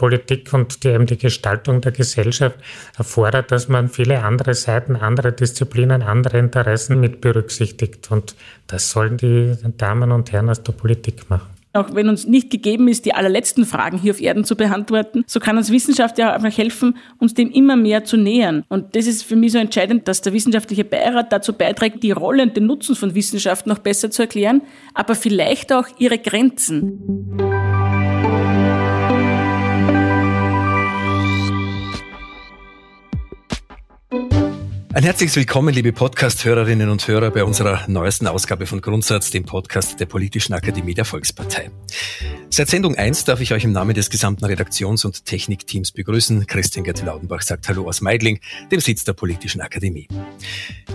Politik und die, eben die Gestaltung der Gesellschaft erfordert, dass man viele andere Seiten, andere Disziplinen, andere Interessen mit berücksichtigt. Und das sollen die Damen und Herren aus der Politik machen. Auch wenn uns nicht gegeben ist, die allerletzten Fragen hier auf Erden zu beantworten, so kann uns Wissenschaft ja einfach helfen, uns dem immer mehr zu nähern. Und das ist für mich so entscheidend, dass der wissenschaftliche Beirat dazu beiträgt, die Rolle und den Nutzen von Wissenschaft noch besser zu erklären, aber vielleicht auch ihre Grenzen. Ein herzliches Willkommen, liebe Podcast-Hörerinnen und Hörer, bei unserer neuesten Ausgabe von Grundsatz, dem Podcast der Politischen Akademie der Volkspartei. Seit Sendung 1 darf ich euch im Namen des gesamten Redaktions- und Technikteams begrüßen. Christian Gerti-Laudenbach sagt Hallo aus Meidling, dem Sitz der Politischen Akademie.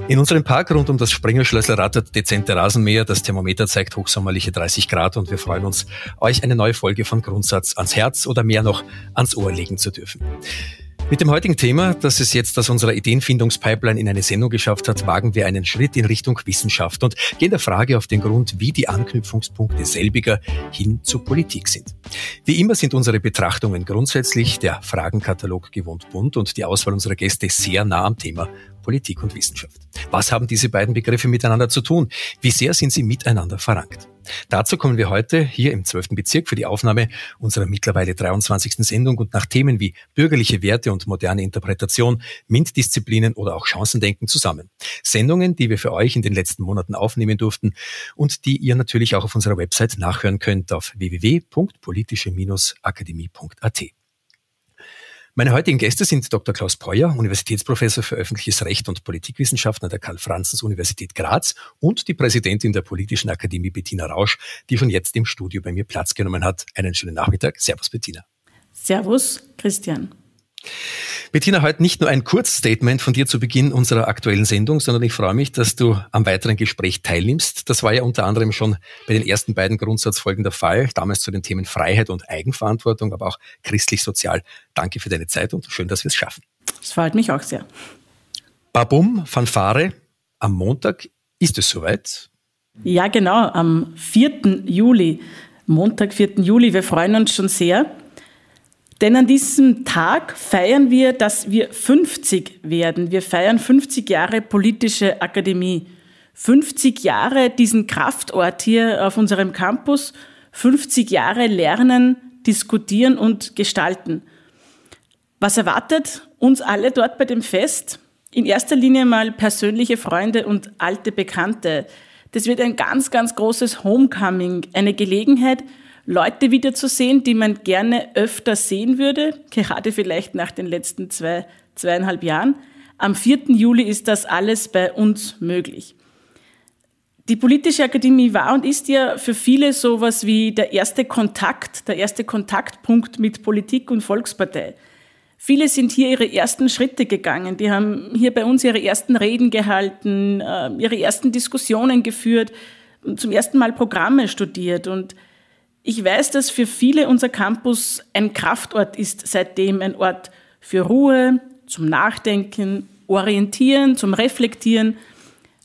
In unserem Park rund um das Springerschlössl rattert dezente Rasenmäher, das Thermometer zeigt hochsommerliche 30 Grad und wir freuen uns, euch eine neue Folge von Grundsatz ans Herz oder mehr noch ans Ohr legen zu dürfen. Mit dem heutigen Thema, das es jetzt aus unserer Ideenfindungspipeline in eine Sendung geschafft hat, wagen wir einen Schritt in Richtung Wissenschaft und gehen der Frage auf den Grund, wie die Anknüpfungspunkte selbiger hin zur Politik sind. Wie immer sind unsere Betrachtungen grundsätzlich der Fragenkatalog gewohnt bunt und die Auswahl unserer Gäste sehr nah am Thema Politik und Wissenschaft. Was haben diese beiden Begriffe miteinander zu tun? Wie sehr sind sie miteinander verankt? Dazu kommen wir heute hier im 12. Bezirk für die Aufnahme unserer mittlerweile 23. Sendung und nach Themen wie bürgerliche Werte und moderne Interpretation, MINT-Disziplinen oder auch Chancendenken zusammen. Sendungen, die wir für euch in den letzten Monaten aufnehmen durften und die ihr natürlich auch auf unserer Website nachhören könnt auf www.politische-akademie.at. Meine heutigen Gäste sind Dr. Klaus Peuer, Universitätsprofessor für öffentliches Recht und Politikwissenschaften an der Karl-Franzens-Universität Graz und die Präsidentin der Politischen Akademie Bettina Rausch, die schon jetzt im Studio bei mir Platz genommen hat. Einen schönen Nachmittag. Servus, Bettina. Servus, Christian. Bettina, heute nicht nur ein Kurzstatement von dir zu Beginn unserer aktuellen Sendung, sondern ich freue mich, dass du am weiteren Gespräch teilnimmst. Das war ja unter anderem schon bei den ersten beiden Grundsatzfolgen der Fall, damals zu den Themen Freiheit und Eigenverantwortung, aber auch christlich-sozial. Danke für deine Zeit und schön, dass wir es schaffen. Es freut mich auch sehr. Babum, Fanfare, am Montag ist es soweit. Ja, genau, am 4. Juli, Montag, 4. Juli. Wir freuen uns schon sehr. Denn an diesem Tag feiern wir, dass wir 50 werden. Wir feiern 50 Jahre politische Akademie. 50 Jahre diesen Kraftort hier auf unserem Campus. 50 Jahre lernen, diskutieren und gestalten. Was erwartet uns alle dort bei dem Fest? In erster Linie mal persönliche Freunde und alte Bekannte. Das wird ein ganz, ganz großes Homecoming, eine Gelegenheit, Leute wiederzusehen, die man gerne öfter sehen würde, gerade vielleicht nach den letzten zwei, zweieinhalb Jahren. Am 4. Juli ist das alles bei uns möglich. Die politische Akademie war und ist ja für viele sowas wie der erste Kontakt, der erste Kontaktpunkt mit Politik und Volkspartei. Viele sind hier ihre ersten Schritte gegangen. Die haben hier bei uns ihre ersten Reden gehalten, äh, ihre ersten Diskussionen geführt, zum ersten Mal Programme studiert und ich weiß, dass für viele unser Campus ein Kraftort ist, seitdem ein Ort für Ruhe, zum Nachdenken, Orientieren, zum Reflektieren.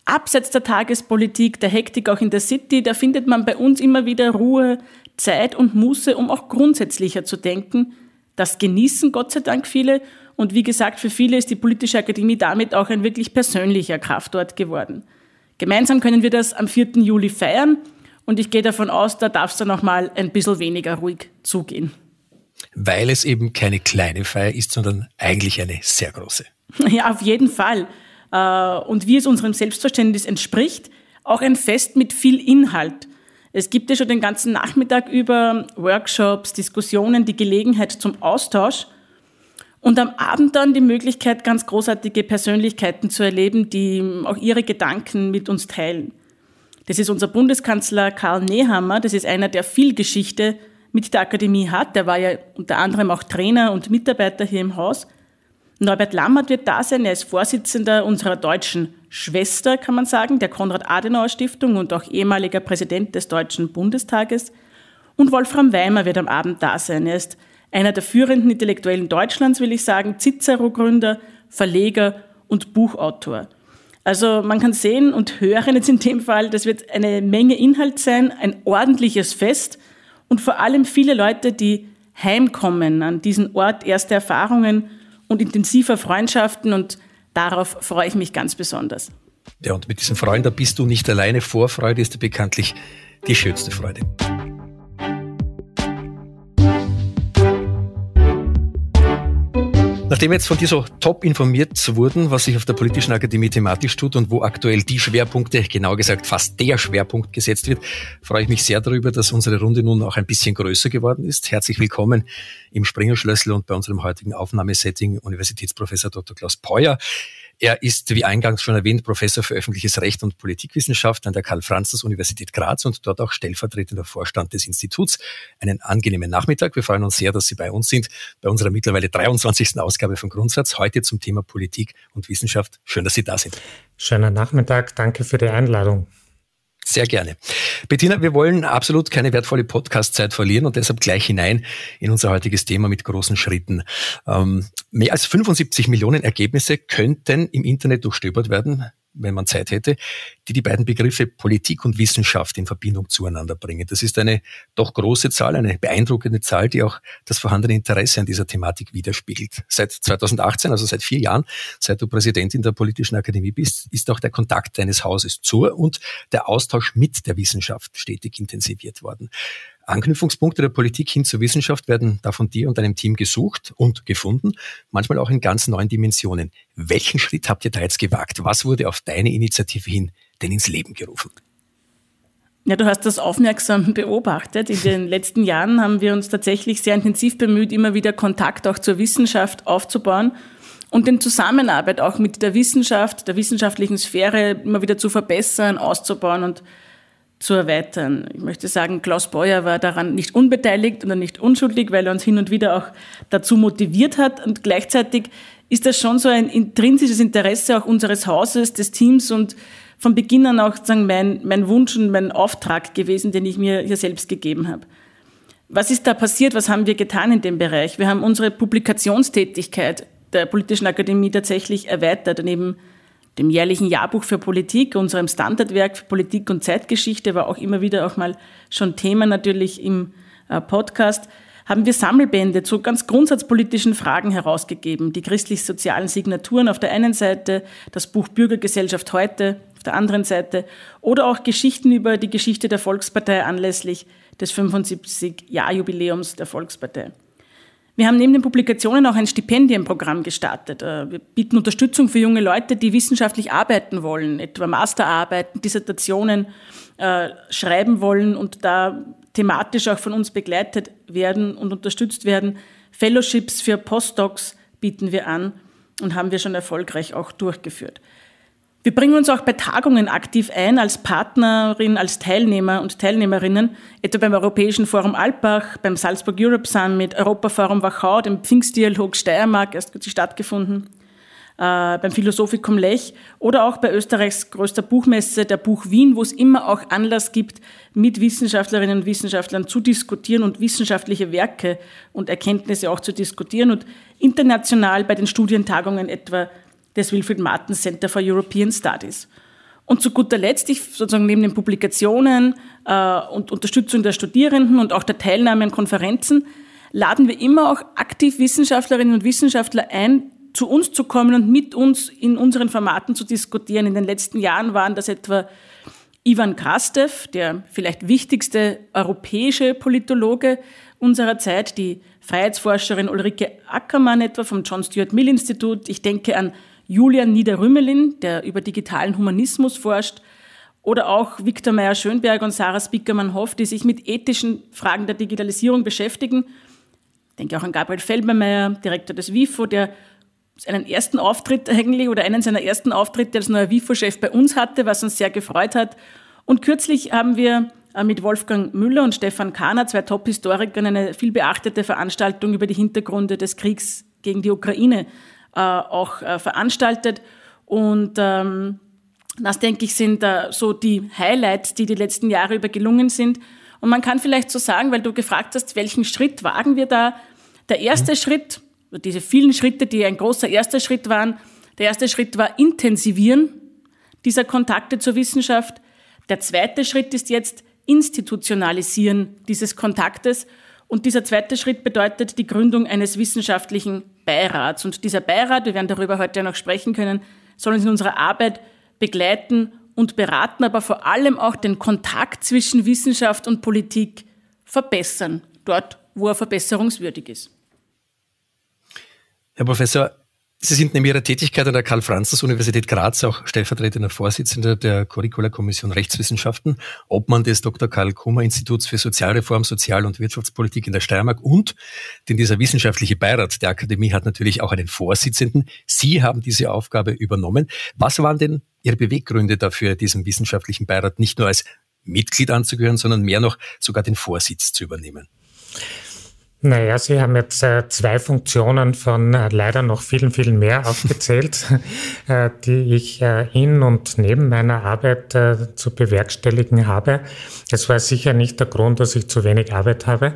Abseits der Tagespolitik, der Hektik auch in der City, da findet man bei uns immer wieder Ruhe, Zeit und Muße, um auch grundsätzlicher zu denken. Das genießen Gott sei Dank viele. Und wie gesagt, für viele ist die Politische Akademie damit auch ein wirklich persönlicher Kraftort geworden. Gemeinsam können wir das am 4. Juli feiern. Und ich gehe davon aus, da darf es dann auch mal ein bisschen weniger ruhig zugehen. Weil es eben keine kleine Feier ist, sondern eigentlich eine sehr große. Ja, auf jeden Fall. Äh, und wie es unserem Selbstverständnis entspricht, auch ein Fest mit viel Inhalt. Es gibt ja schon den ganzen Nachmittag über Workshops, Diskussionen, die Gelegenheit zum Austausch und am Abend dann die Möglichkeit, ganz großartige Persönlichkeiten zu erleben, die auch ihre Gedanken mit uns teilen. Das ist unser Bundeskanzler Karl Nehammer. Das ist einer, der viel Geschichte mit der Akademie hat. Der war ja unter anderem auch Trainer und Mitarbeiter hier im Haus. Norbert Lammert wird da sein. Er ist Vorsitzender unserer deutschen Schwester, kann man sagen, der Konrad-Adenauer-Stiftung und auch ehemaliger Präsident des Deutschen Bundestages. Und Wolfram Weimer wird am Abend da sein. Er ist einer der führenden Intellektuellen Deutschlands, will ich sagen, Cicero-Gründer, Verleger und Buchautor. Also man kann sehen und hören jetzt in dem Fall, das wird eine Menge Inhalt sein, ein ordentliches Fest und vor allem viele Leute, die Heimkommen, an diesen Ort erster Erfahrungen und intensiver Freundschaften und darauf freue ich mich ganz besonders. Ja, und mit diesen Freuden, da bist du nicht alleine. Vorfreude ist bekanntlich die schönste Freude. Nachdem wir jetzt von dir so top informiert wurden, was sich auf der Politischen Akademie thematisch tut und wo aktuell die Schwerpunkte, genau gesagt fast der Schwerpunkt gesetzt wird, freue ich mich sehr darüber, dass unsere Runde nun auch ein bisschen größer geworden ist. Herzlich willkommen im Springerschlössl und bei unserem heutigen Aufnahmesetting Universitätsprofessor Dr. Klaus Peuer. Er ist, wie eingangs schon erwähnt, Professor für öffentliches Recht und Politikwissenschaft an der Karl-Franzens-Universität Graz und dort auch stellvertretender Vorstand des Instituts. Einen angenehmen Nachmittag. Wir freuen uns sehr, dass Sie bei uns sind, bei unserer mittlerweile 23. Ausgabe von Grundsatz, heute zum Thema Politik und Wissenschaft. Schön, dass Sie da sind. Schöner Nachmittag. Danke für die Einladung. Sehr gerne. Bettina, wir wollen absolut keine wertvolle Podcast-Zeit verlieren und deshalb gleich hinein in unser heutiges Thema mit großen Schritten. Ähm, mehr als 75 Millionen Ergebnisse könnten im Internet durchstöbert werden wenn man Zeit hätte, die die beiden Begriffe Politik und Wissenschaft in Verbindung zueinander bringen. Das ist eine doch große Zahl, eine beeindruckende Zahl, die auch das vorhandene Interesse an dieser Thematik widerspiegelt. Seit 2018, also seit vier Jahren, seit du Präsidentin der Politischen Akademie bist, ist auch der Kontakt deines Hauses zur und der Austausch mit der Wissenschaft stetig intensiviert worden. Anknüpfungspunkte der Politik hin zur Wissenschaft werden da von dir und deinem Team gesucht und gefunden, manchmal auch in ganz neuen Dimensionen. Welchen Schritt habt ihr da jetzt gewagt? Was wurde auf deine Initiative hin denn ins Leben gerufen? Ja, du hast das aufmerksam beobachtet. In den letzten Jahren haben wir uns tatsächlich sehr intensiv bemüht, immer wieder Kontakt auch zur Wissenschaft aufzubauen und den Zusammenarbeit auch mit der Wissenschaft, der wissenschaftlichen Sphäre immer wieder zu verbessern, auszubauen und zu erweitern. Ich möchte sagen, Klaus Beuer war daran nicht unbeteiligt oder nicht unschuldig, weil er uns hin und wieder auch dazu motiviert hat. Und gleichzeitig ist das schon so ein intrinsisches Interesse auch unseres Hauses, des Teams und von Beginn an auch sagen, mein, mein Wunsch und mein Auftrag gewesen, den ich mir hier selbst gegeben habe. Was ist da passiert? Was haben wir getan in dem Bereich? Wir haben unsere Publikationstätigkeit der Politischen Akademie tatsächlich erweitert. Neben dem jährlichen Jahrbuch für Politik, unserem Standardwerk für Politik und Zeitgeschichte, war auch immer wieder auch mal schon Thema natürlich im äh, Podcast, haben wir Sammelbände zu ganz grundsatzpolitischen Fragen herausgegeben. Die christlich-sozialen Signaturen auf der einen Seite, das Buch Bürgergesellschaft heute auf der anderen Seite oder auch Geschichten über die Geschichte der Volkspartei anlässlich des 75-Jahr-Jubiläums der Volkspartei. Wir haben neben den Publikationen auch ein Stipendienprogramm gestartet. Äh, wir bieten Unterstützung für junge Leute, die wissenschaftlich arbeiten wollen, etwa Masterarbeiten, Dissertationen äh, schreiben wollen und da thematisch auch von uns begleitet werden und unterstützt werden. Fellowships für Postdocs bieten wir an und haben wir schon erfolgreich auch durchgeführt. Wir bringen uns auch bei Tagungen aktiv ein als Partnerin, als Teilnehmer und Teilnehmerinnen, etwa beim Europäischen Forum Alpbach, beim Salzburg Europe Summit, Europaforum Wachau, dem Pfingstdialog Steiermark, erst kürzlich stattgefunden, äh, beim Philosophikum Lech oder auch bei Österreichs größter Buchmesse, der Buch Wien, wo es immer auch Anlass gibt, mit Wissenschaftlerinnen und Wissenschaftlern zu diskutieren und wissenschaftliche Werke und Erkenntnisse auch zu diskutieren und international bei den Studientagungen etwa des Wilfried Martens Center for European Studies. Und zu guter Letzt, ich sozusagen neben den Publikationen äh, und Unterstützung der Studierenden und auch der Teilnahme an Konferenzen, laden wir immer auch aktiv Wissenschaftlerinnen und Wissenschaftler ein, zu uns zu kommen und mit uns in unseren Formaten zu diskutieren. In den letzten Jahren waren das etwa Ivan Krastev, der vielleicht wichtigste europäische Politologe unserer Zeit, die Freiheitsforscherin Ulrike Ackermann etwa vom John Stuart Mill Institut. Ich denke an Julian Niederrümelin, der über digitalen Humanismus forscht, oder auch Viktor Meyer-Schönberg und Sarah Spickermann-Hoff, die sich mit ethischen Fragen der Digitalisierung beschäftigen. Ich denke auch an Gabriel Feldbermeier, Direktor des WIFO, der seinen ersten Auftritt eigentlich oder einen seiner ersten Auftritte als neuer WIFO-Chef bei uns hatte, was uns sehr gefreut hat. Und kürzlich haben wir äh, mit Wolfgang Müller und Stefan Kahner, zwei Top-Historikern, eine viel beachtete Veranstaltung über die Hintergründe des Kriegs gegen die Ukraine auch äh, veranstaltet. Und ähm, das, denke ich, sind äh, so die Highlights, die die letzten Jahre über gelungen sind. Und man kann vielleicht so sagen, weil du gefragt hast, welchen Schritt wagen wir da? Der erste mhm. Schritt, diese vielen Schritte, die ein großer erster Schritt waren, der erste Schritt war Intensivieren dieser Kontakte zur Wissenschaft. Der zweite Schritt ist jetzt Institutionalisieren dieses Kontaktes Und dieser zweite Schritt bedeutet die Gründung eines wissenschaftlichen Beirats. Und dieser Beirat, wir werden darüber heute noch sprechen können, soll uns in unserer Arbeit begleiten und beraten, aber vor allem auch den Kontakt zwischen Wissenschaft und Politik verbessern, dort, wo er verbesserungswürdig ist. Herr Professor, Sie sind neben Ihrer Tätigkeit an der Karl-Franzens-Universität Graz auch stellvertretender Vorsitzender der Curricula-Kommission Rechtswissenschaften, Obmann des Dr. Karl Kummer Instituts für Sozialreform, Sozial- und Wirtschaftspolitik in der Steiermark und denn dieser wissenschaftliche Beirat der Akademie hat natürlich auch einen Vorsitzenden. Sie haben diese Aufgabe übernommen. Was waren denn Ihre Beweggründe dafür, diesem wissenschaftlichen Beirat nicht nur als Mitglied anzugehören, sondern mehr noch sogar den Vorsitz zu übernehmen? Naja, Sie haben jetzt äh, zwei Funktionen von äh, leider noch vielen, vielen mehr aufgezählt, äh, die ich äh, in und neben meiner Arbeit äh, zu bewerkstelligen habe. Es war sicher nicht der Grund, dass ich zu wenig Arbeit habe,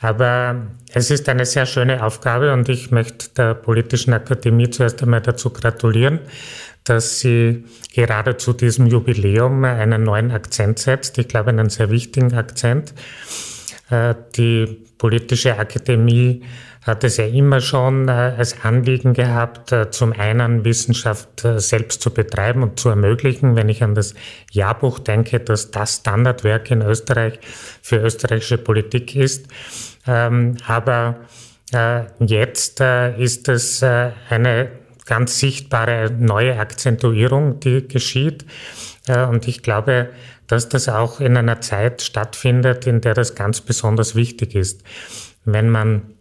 aber es ist eine sehr schöne Aufgabe und ich möchte der Politischen Akademie zuerst einmal dazu gratulieren, dass sie gerade zu diesem Jubiläum einen neuen Akzent setzt. Ich glaube, einen sehr wichtigen Akzent. Äh, die politische Akademie hat es ja immer schon äh, als Anliegen gehabt, äh, zum einen Wissenschaft selbst zu betreiben und zu ermöglichen. Wenn ich an das Jahrbuch denke, dass das Standardwerk in Österreich für österreichische Politik ist. Ähm, aber jetzt ist es eine ganz sichtbare neue Akzentuierung, die geschieht. Und ich glaube, dass das auch in einer Zeit stattfindet, in der das ganz besonders wichtig ist. Wenn man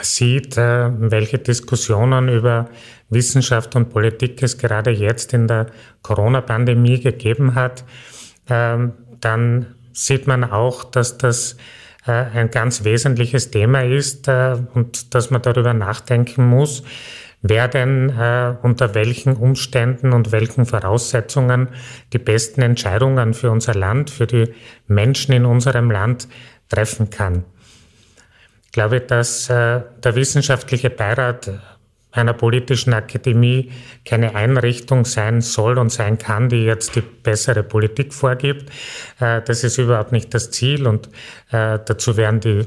sieht, äh, welche Diskussionen über Wissenschaft und Politik es gerade jetzt in der Corona-Pandemie gegeben hat, ähm, dann sieht man auch, dass das äh, ein ganz wesentliches Thema ist äh, und dass man darüber nachdenken muss, wer denn äh, unter welchen Umständen und welchen Voraussetzungen die besten Entscheidungen für unser Land, für die Menschen in unserem Land treffen kann. Ich glaube, dass äh, der wissenschaftliche Beirat einer politischen Akademie keine Einrichtung sein soll und sein kann, die jetzt die bessere Politik vorgibt. Äh, das ist überhaupt nicht das Ziel und äh, dazu werden die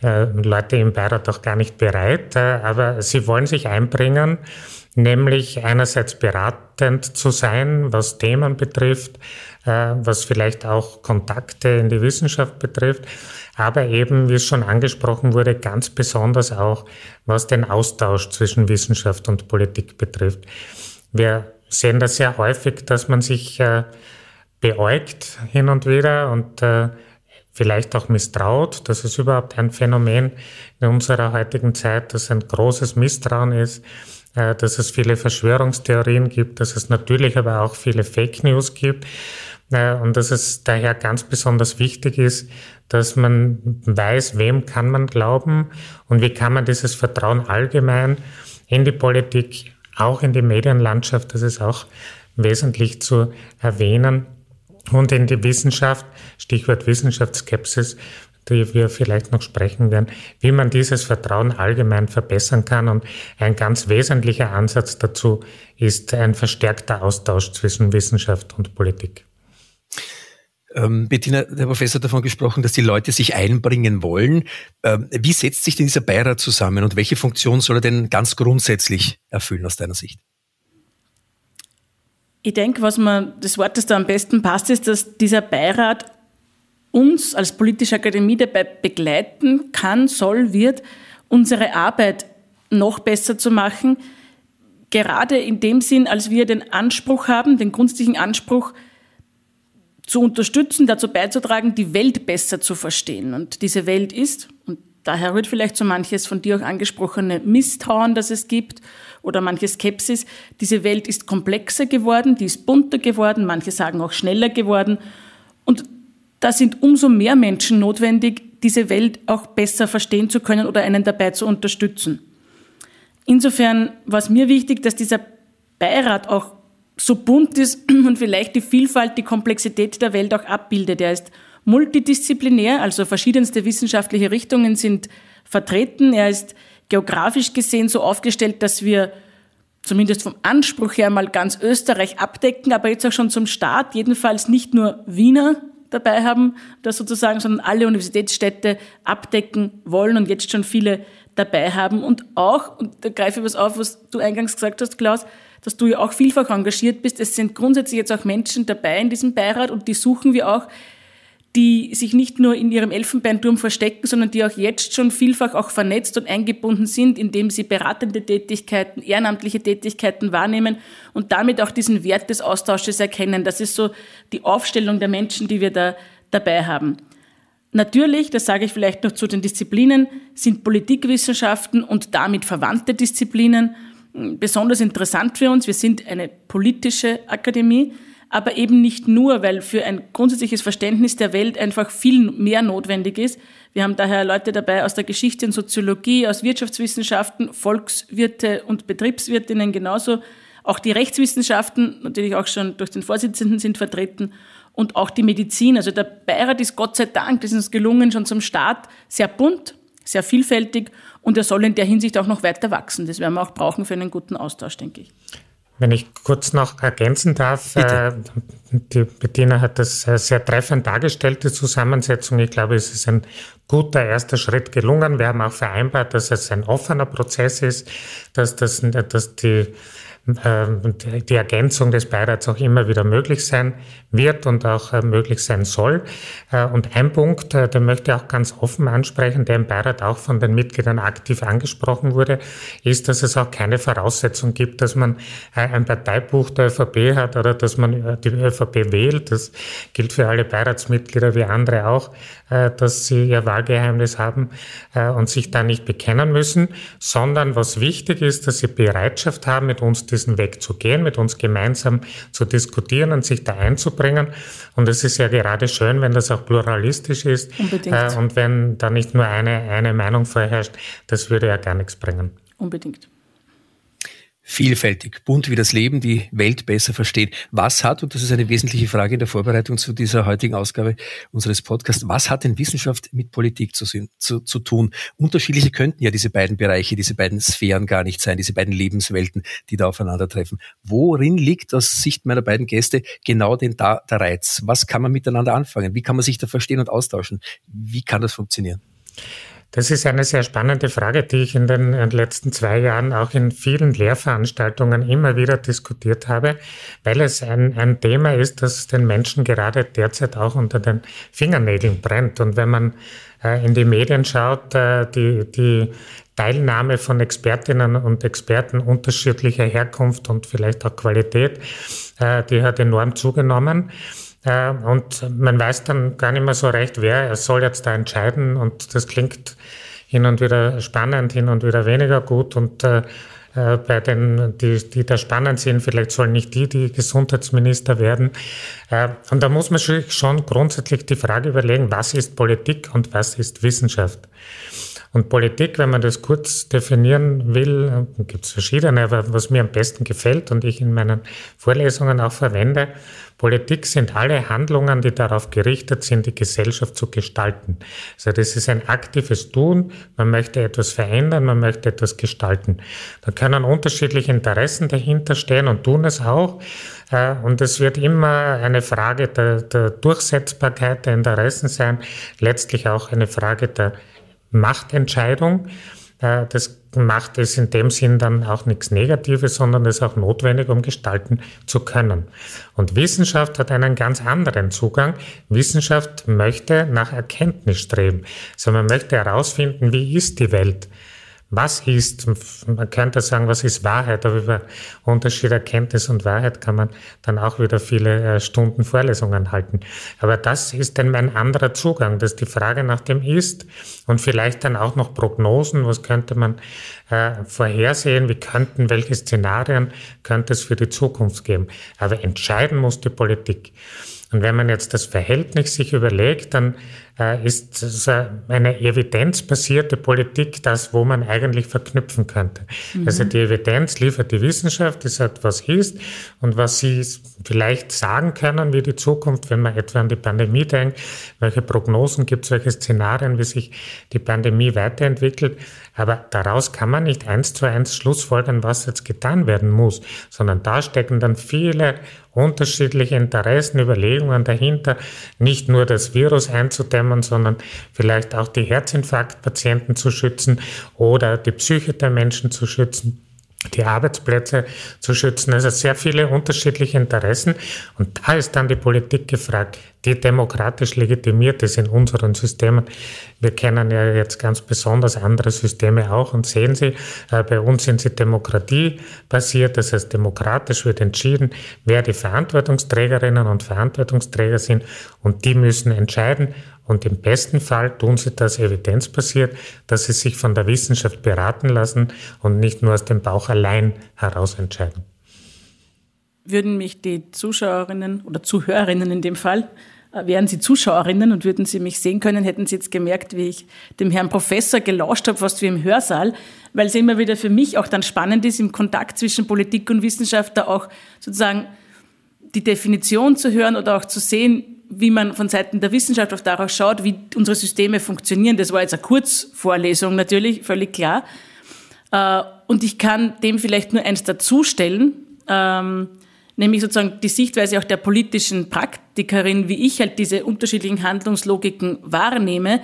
Leute im Beirat auch gar nicht bereit, äh, aber sie wollen sich einbringen, nämlich einerseits beratend zu sein, was Themen betrifft, äh, was vielleicht auch Kontakte in die Wissenschaft betrifft, aber eben, wie es schon angesprochen wurde, ganz besonders auch, was den Austausch zwischen Wissenschaft und Politik betrifft. Wir sehen das sehr häufig, dass man sich beäugt hin und wieder und vielleicht auch misstraut. Das ist überhaupt ein Phänomen in unserer heutigen Zeit, dass ein großes Misstrauen ist, äh, dass es viele Verschwörungstheorien gibt, dass es natürlich aber auch viele Fake News gibt äh, und dass es daher ganz besonders wichtig ist, dass man weiß, wem kann man glauben und wie kann man dieses Vertrauen allgemein in die Politik, auch in die Medienlandschaft, das ist auch wesentlich zu erwähnen, und in die Wissenschaft, Stichwort Wissenschaftsskepsis, die wir vielleicht noch sprechen werden, wie man dieses Vertrauen allgemein verbessern kann. Und ein ganz wesentlicher Ansatz dazu ist ein verstärkter Austausch zwischen Wissenschaft und Politik. Ähm, Bettina, der Professor hat davon gesprochen, dass die Leute sich einbringen wollen. Ähm, wie setzt sich denn dieser Beirat zusammen und welche Funktion soll er denn ganz grundsätzlich erfüllen aus deiner Sicht? Ich denke, was man, das Wort, das da am besten passt, ist, dass dieser Beirat uns als politische Akademie dabei begleiten kann, soll, wird, unsere Arbeit noch besser zu machen. Gerade in dem Sinn, als wir den Anspruch haben, den grundsätzlichen Anspruch, zu unterstützen, dazu beizutragen, die Welt besser zu verstehen. Und diese Welt ist, und daher rührt vielleicht so manches von dir auch angesprochene Misstrauen, das es gibt oder manche Skepsis. Diese Welt ist komplexer geworden, die ist bunter geworden, manche sagen auch schneller geworden. Und da sind umso mehr Menschen notwendig, diese Welt auch besser verstehen zu können oder einen dabei zu unterstützen. Insofern war es mir wichtig, dass dieser Beirat auch so bunt ist und vielleicht die Vielfalt, die Komplexität der Welt auch abbildet. Er ist multidisziplinär, also verschiedenste wissenschaftliche Richtungen sind vertreten. Er ist geografisch gesehen so aufgestellt, dass wir zumindest vom Anspruch her mal ganz Österreich abdecken, aber jetzt auch schon zum Start jedenfalls nicht nur Wiener dabei haben, das sozusagen, sondern alle Universitätsstädte abdecken wollen und jetzt schon viele dabei haben. Und auch, und da greife ich was auf, was du eingangs gesagt hast, Klaus, dass du ja auch vielfach engagiert bist. Es sind grundsätzlich jetzt auch Menschen dabei in diesem Beirat und die suchen wir auch, die sich nicht nur in ihrem Elfenbeinturm verstecken, sondern die auch jetzt schon vielfach auch vernetzt und eingebunden sind, indem sie beratende Tätigkeiten, ehrenamtliche Tätigkeiten wahrnehmen und damit auch diesen Wert des Austausches erkennen. Das ist so die Aufstellung der Menschen, die wir da dabei haben. Natürlich, das sage ich vielleicht noch zu den Disziplinen, sind Politikwissenschaften und damit verwandte Disziplinen besonders interessant für uns. Wir sind eine politische Akademie, aber eben nicht nur, weil für ein grundsätzliches Verständnis der Welt einfach viel mehr notwendig ist. Wir haben daher Leute dabei aus der Geschichte und Soziologie, aus Wirtschaftswissenschaften, Volkswirte und Betriebswirtinnen genauso. Auch die Rechtswissenschaften, natürlich auch schon durch den Vorsitzenden sind vertreten und auch die Medizin. Also der Beirat ist Gott sei Dank, das ist uns gelungen, schon zum Start sehr bunt, sehr vielfältig und er soll in der Hinsicht auch noch weiter wachsen. Das werden wir auch brauchen für einen guten Austausch, denke ich. Wenn ich kurz noch ergänzen darf, äh, die Bettina hat das äh, sehr treffend dargestellt, die Zusammensetzung. Ich glaube, es ist ein guter erster Schritt gelungen. Wir haben auch vereinbart, dass es ein offener Prozess ist, dass, das, dass die die Ergänzung des Beirats auch immer wieder möglich sein wird und auch äh, möglich sein soll. Äh, und ein Punkt, äh, den möchte ich auch ganz offen ansprechen, der im Beirat auch von den Mitgliedern aktiv angesprochen wurde, ist, dass es auch keine Voraussetzung gibt, dass man ein Parteibuch der ÖVP hat oder dass man die ÖVP wählt. Das gilt für alle Beiratsmitglieder wie andere auch, dass sie ihr Wahlgeheimnis haben und sich da nicht bekennen müssen, sondern was wichtig ist, dass sie Bereitschaft haben, mit uns diesen Weg zu gehen, mit uns gemeinsam zu diskutieren und sich da einzubringen bringen. Und es ist ja gerade schön, wenn das auch pluralistisch ist. Äh, und wenn da nicht nur eine, eine Meinung vorherrscht, das würde ja gar nichts bringen. Unbedingt vielfältig, bunt wie das Leben die Welt besser versteht. Was hat, und das ist eine wesentliche Frage in der Vorbereitung zu dieser heutigen Ausgabe unseres Podcasts, was hat denn Wissenschaft mit Politik zu, zu, zu tun? Unterschiedliche könnten ja diese beiden Bereiche, diese beiden Sphären gar nicht sein, diese beiden Lebenswelten, die da aufeinandertreffen. Worin liegt aus Sicht meiner beiden Gäste genau den, der Reiz? Was kann man miteinander anfangen? Wie kann man sich da verstehen und austauschen? Wie kann das funktionieren? Das ist eine sehr spannende Frage, die ich in den letzten zwei Jahren auch in vielen Lehrveranstaltungen immer wieder diskutiert habe, weil es ein, ein Thema ist, das den Menschen gerade derzeit auch unter den Fingernägeln brennt. Und wenn man äh, in die Medien schaut, äh, die, die Teilnahme von Expertinnen und Experten unterschiedlicher Herkunft und vielleicht auch Qualität, äh, die hat enorm zugenommen. Und man weiß dann gar nicht mehr so recht, wer soll jetzt da entscheiden. Und das klingt hin und wieder spannend, hin und wieder weniger gut. Und äh, äh, bei den, die, die da spannend sind, vielleicht sollen nicht die, die Gesundheitsminister werden. Äh, und da muss man sich schon grundsätzlich die Frage überlegen, was ist Politik und was ist Wissenschaft? Und Politik, wenn man das kurz definieren will, gibt es verschiedene, aber was mir am besten gefällt und ich in meinen Vorlesungen auch verwende, Politik sind alle Handlungen, die darauf gerichtet sind, die Gesellschaft zu gestalten. Also das ist ein aktives Tun, man möchte etwas verändern, man möchte etwas gestalten. Da können unterschiedliche Interessen dahinter stehen und tun es auch. Äh, und es wird immer eine Frage der, der Durchsetzbarkeit der Interessen sein, letztlich auch eine Frage der Machtentscheidung. Äh, das macht es in dem Sinn dann auch nichts Negatives, sondern ist auch notwendig, um gestalten zu können. Und Wissenschaft hat einen ganz anderen Zugang. Wissenschaft möchte nach Erkenntnis streben. Also man möchte herausfinden, wie ist die Welt? Was ist, man könnte sagen, was ist Wahrheit, aber über Unterschied Erkenntnis und Wahrheit kann man dann auch wieder viele äh, Stunden Vorlesungen halten. Aber das ist dann mein anderer Zugang, dass die Frage nach dem Ist und vielleicht dann auch noch Prognosen, was könnte man äh, vorhersehen, wie könnten, welche Szenarien könnte es für die Zukunft geben. Aber entscheiden muss die Politik. Und wenn man jetzt das Verhältnis sich überlegt, dann ist eine evidenzbasierte Politik das, wo man eigentlich verknüpfen könnte. Mhm. Also die Evidenz liefert die Wissenschaft, die sagt, was ist und was sie vielleicht sagen können, wie die Zukunft, wenn man etwa an die Pandemie denkt, welche Prognosen gibt es, welche Szenarien, wie sich die Pandemie weiterentwickelt. Aber daraus kann man nicht eins zu eins schlussfolgern, was jetzt getan werden muss, sondern da stecken dann viele unterschiedliche Interessen, Überlegungen dahinter, nicht nur das Virus einzudämmen, sondern vielleicht auch die Herzinfarktpatienten zu schützen oder die Psyche der Menschen zu schützen die Arbeitsplätze zu schützen. Also sehr viele unterschiedliche Interessen. Und da ist dann die Politik gefragt, die demokratisch legitimiert ist in unseren Systemen. Wir kennen ja jetzt ganz besonders andere Systeme auch und sehen sie, äh, bei uns sind sie demokratiebasiert, das heißt demokratisch wird entschieden, wer die Verantwortungsträgerinnen und Verantwortungsträger sind und die müssen entscheiden und im besten Fall tun sie das evidenzbasiert, dass sie sich von der Wissenschaft beraten lassen und nicht nur aus dem Bauch allein heraus entscheiden. Würden mich die Zuschauerinnen oder Zuhörerinnen in dem Fall, äh, wären Sie Zuschauerinnen und würden Sie mich sehen können, hätten Sie jetzt gemerkt, wie ich dem Herrn Professor gelauscht habe, fast wie im Hörsaal, weil es immer wieder für mich auch dann spannend ist, im Kontakt zwischen Politik und Wissenschaft da auch sozusagen die Definition zu hören oder auch zu sehen, wie man von Seiten der Wissenschaft auch darauf schaut, wie unsere Systeme funktionieren. Das war jetzt eine Kurzvorlesung natürlich, völlig klar. Äh, und ich kann dem vielleicht nur eins dazustellen, ähm, nämlich sozusagen die Sichtweise auch der politischen Praktikerin, wie ich halt diese unterschiedlichen Handlungslogiken wahrnehme.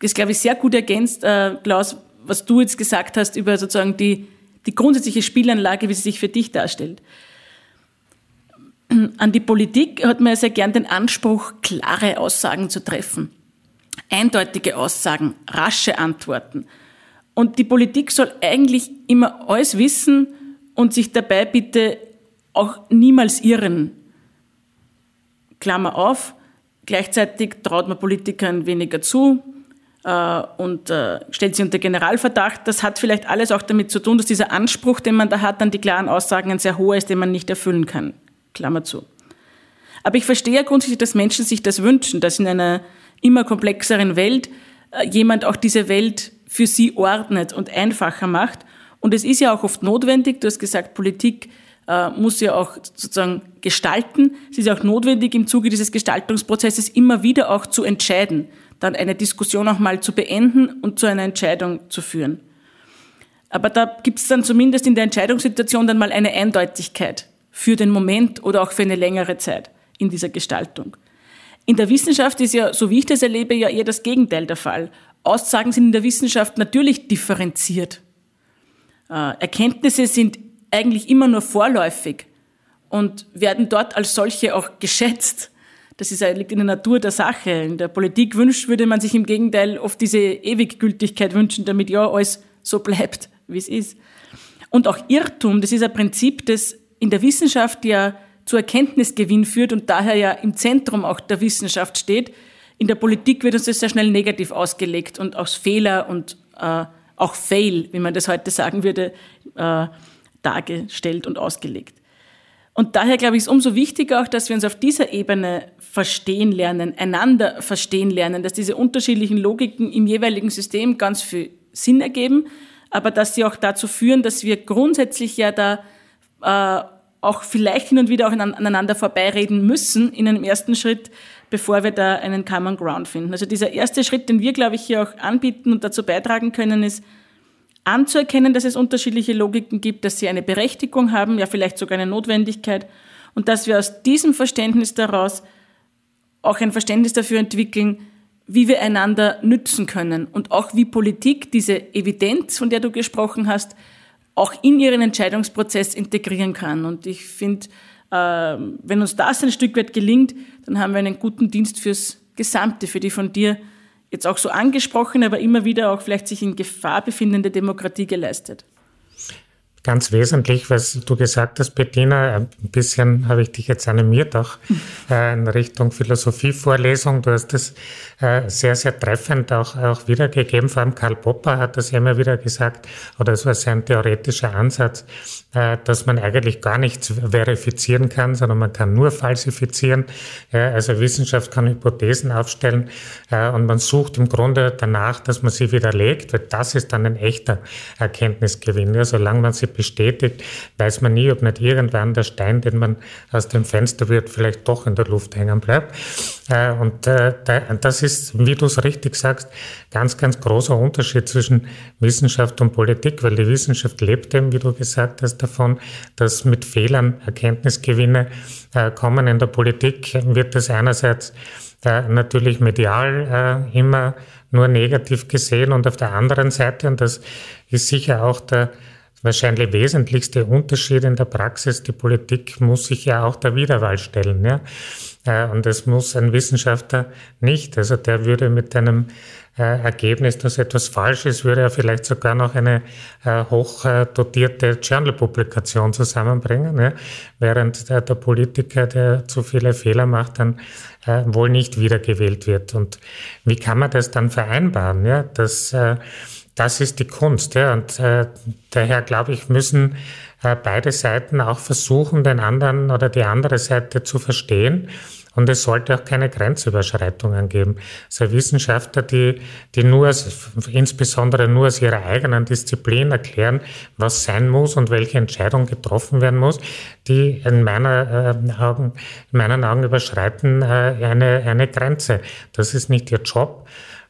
Das, glaube ich, sehr gut ergänzt, äh, Klaus, was du jetzt gesagt hast über sozusagen die, die grundsätzliche Spielanlage, wie sie sich für dich darstellt. An die Politik hat man ja sehr gern den Anspruch, klare Aussagen zu treffen. Eindeutige Aussagen, rasche Antworten. Und die Politik soll eigentlich immer alles wissen und sich dabei bitte auch niemals irren. Klammer auf, gleichzeitig traut man Politikern weniger zu äh, und äh, stellt sie unter Generalverdacht. Das hat vielleicht alles auch damit zu tun, dass dieser Anspruch, den man da hat an die klaren Aussagen, ein sehr hoher ist, den man nicht erfüllen kann. Klammer zu. Aber ich verstehe grundsätzlich, dass Menschen sich das wünschen, dass in einer immer komplexeren Welt äh, jemand auch diese Welt für sie ordnet und einfacher macht. Und es ist ja auch oft notwendig, du hast gesagt, Politik äh, muss ja auch sozusagen gestalten. Es ist auch notwendig, im Zuge dieses Gestaltungsprozesses immer wieder auch zu entscheiden, dann eine Diskussion auch mal zu beenden und zu einer Entscheidung zu führen. Aber da gibt es dann zumindest in der Entscheidungssituation dann mal eine Eindeutigkeit für den Moment oder auch für eine längere Zeit in dieser Gestaltung. In der Wissenschaft ist ja, so wie ich das erlebe, ja eher das Gegenteil der Fall. Aussagen sind in der Wissenschaft natürlich differenziert. Äh, Erkenntnisse sind eigentlich immer nur vorläufig und werden dort als solche auch geschätzt. Das ist, liegt in der Natur der Sache. In der Politik wünscht, würde man sich im Gegenteil oft diese Ewiggültigkeit wünschen, damit ja alles so bleibt, wie es ist. Und auch Irrtum, das ist ein Prinzip, das in der Wissenschaft ja zu Erkenntnisgewinn führt und daher ja im Zentrum auch der Wissenschaft steht. In der Politik wird uns das sehr schnell negativ ausgelegt und aus Fehler und äh, auch Fail, wie man das heute sagen würde, äh, dargestellt und ausgelegt. Und daher glaube ich, ist umso wichtiger auch, dass wir uns auf dieser Ebene verstehen lernen, einander verstehen lernen, dass diese unterschiedlichen Logiken im jeweiligen System ganz viel Sinn ergeben, aber dass sie auch dazu führen, dass wir grundsätzlich ja da äh, auch vielleicht hin und wieder auch aneinander vorbeireden müssen in einem ersten Schritt, bevor wir da einen Common Ground finden. Also dieser erste Schritt, den wir, glaube ich, hier auch anbieten und dazu beitragen können, ist anzuerkennen, dass es unterschiedliche Logiken gibt, dass sie eine Berechtigung haben, ja vielleicht sogar eine Notwendigkeit und dass wir aus diesem Verständnis daraus auch ein Verständnis dafür entwickeln, wie wir einander nützen können und auch wie Politik diese Evidenz, von der du gesprochen hast, auch in ihren Entscheidungsprozess integrieren kann. Und ich finde, äh, wenn uns das ein Stück weit gelingt, dann haben wir einen guten Dienst fürs Gesamte, für die von dir jetzt auch so angesprochene, aber immer wieder auch vielleicht sich in Gefahr befindende Demokratie geleistet. Ganz wesentlich, was du gesagt hast, Bettina. Ein bisschen habe ich dich jetzt animiert, auch äh, in Richtung Philosophievorlesung. Du hast das äh, sehr, sehr treffend auch, auch wiedergegeben. Vor allem Karl Popper hat das ja immer wieder gesagt, oder es war sein theoretischer Ansatz, äh, dass man eigentlich gar nichts verifizieren kann, sondern man kann nur falsifizieren. Also Wissenschaft kann Hypothesen aufstellen äh, und man sucht im Grunde danach, dass man sie widerlegt, weil das ist dann ein echter Erkenntnisgewinn. Ja, solange man sie bestätigt, weiß man nie, ob nicht irgendwann der Stein, den man aus dem Fenster wird, vielleicht doch in der Luft hängen bleibt. Äh, und das ist, wie du es richtig sagst, ganz, ganz großer Unterschied zwischen Wissenschaft und Politik, weil die Wissenschaft lebt eben, wie du gesagt hast, davon, dass mit Fehlern Erkenntnisgewinne äh, kommen. In der Politik wird das einerseits äh, natürlich medial äh, immer nur negativ gesehen und auf der anderen Seite, und das ist sicher auch der wahrscheinlich wesentlichste Unterschied in der Praxis, die Politik muss sich ja auch der Wiederwahl stellen. Ja? Äh, und das muss ein Wissenschaftler nicht. Also der würde mit einem Ergebnis, dass etwas falsch ist, würde er vielleicht sogar noch eine äh, hochdotierte Journal-Publikation zusammenbringen, ja? während der, der, Politiker, der zu viele Fehler macht, dann äh, wohl nicht wiedergewählt wird. Und wie kann man das dann vereinbaren? Ja? Das, äh, das ist die Kunst. Ja? Und äh, daher, glaube ich, müssen äh, beide Seiten auch versuchen, den anderen oder die andere Seite zu verstehen und es sollte auch keine Grenzüberschreitungen geben. Also Wissenschaftler, die, die nur, insbesondere nur aus ihrer eigenen Disziplin erklären, was sein muss und welche Entscheidung getroffen werden muss, die in, meiner, äh, Augen, in meinen Augen überschreiten äh, eine, eine Grenze. Das ist nicht ihr Job.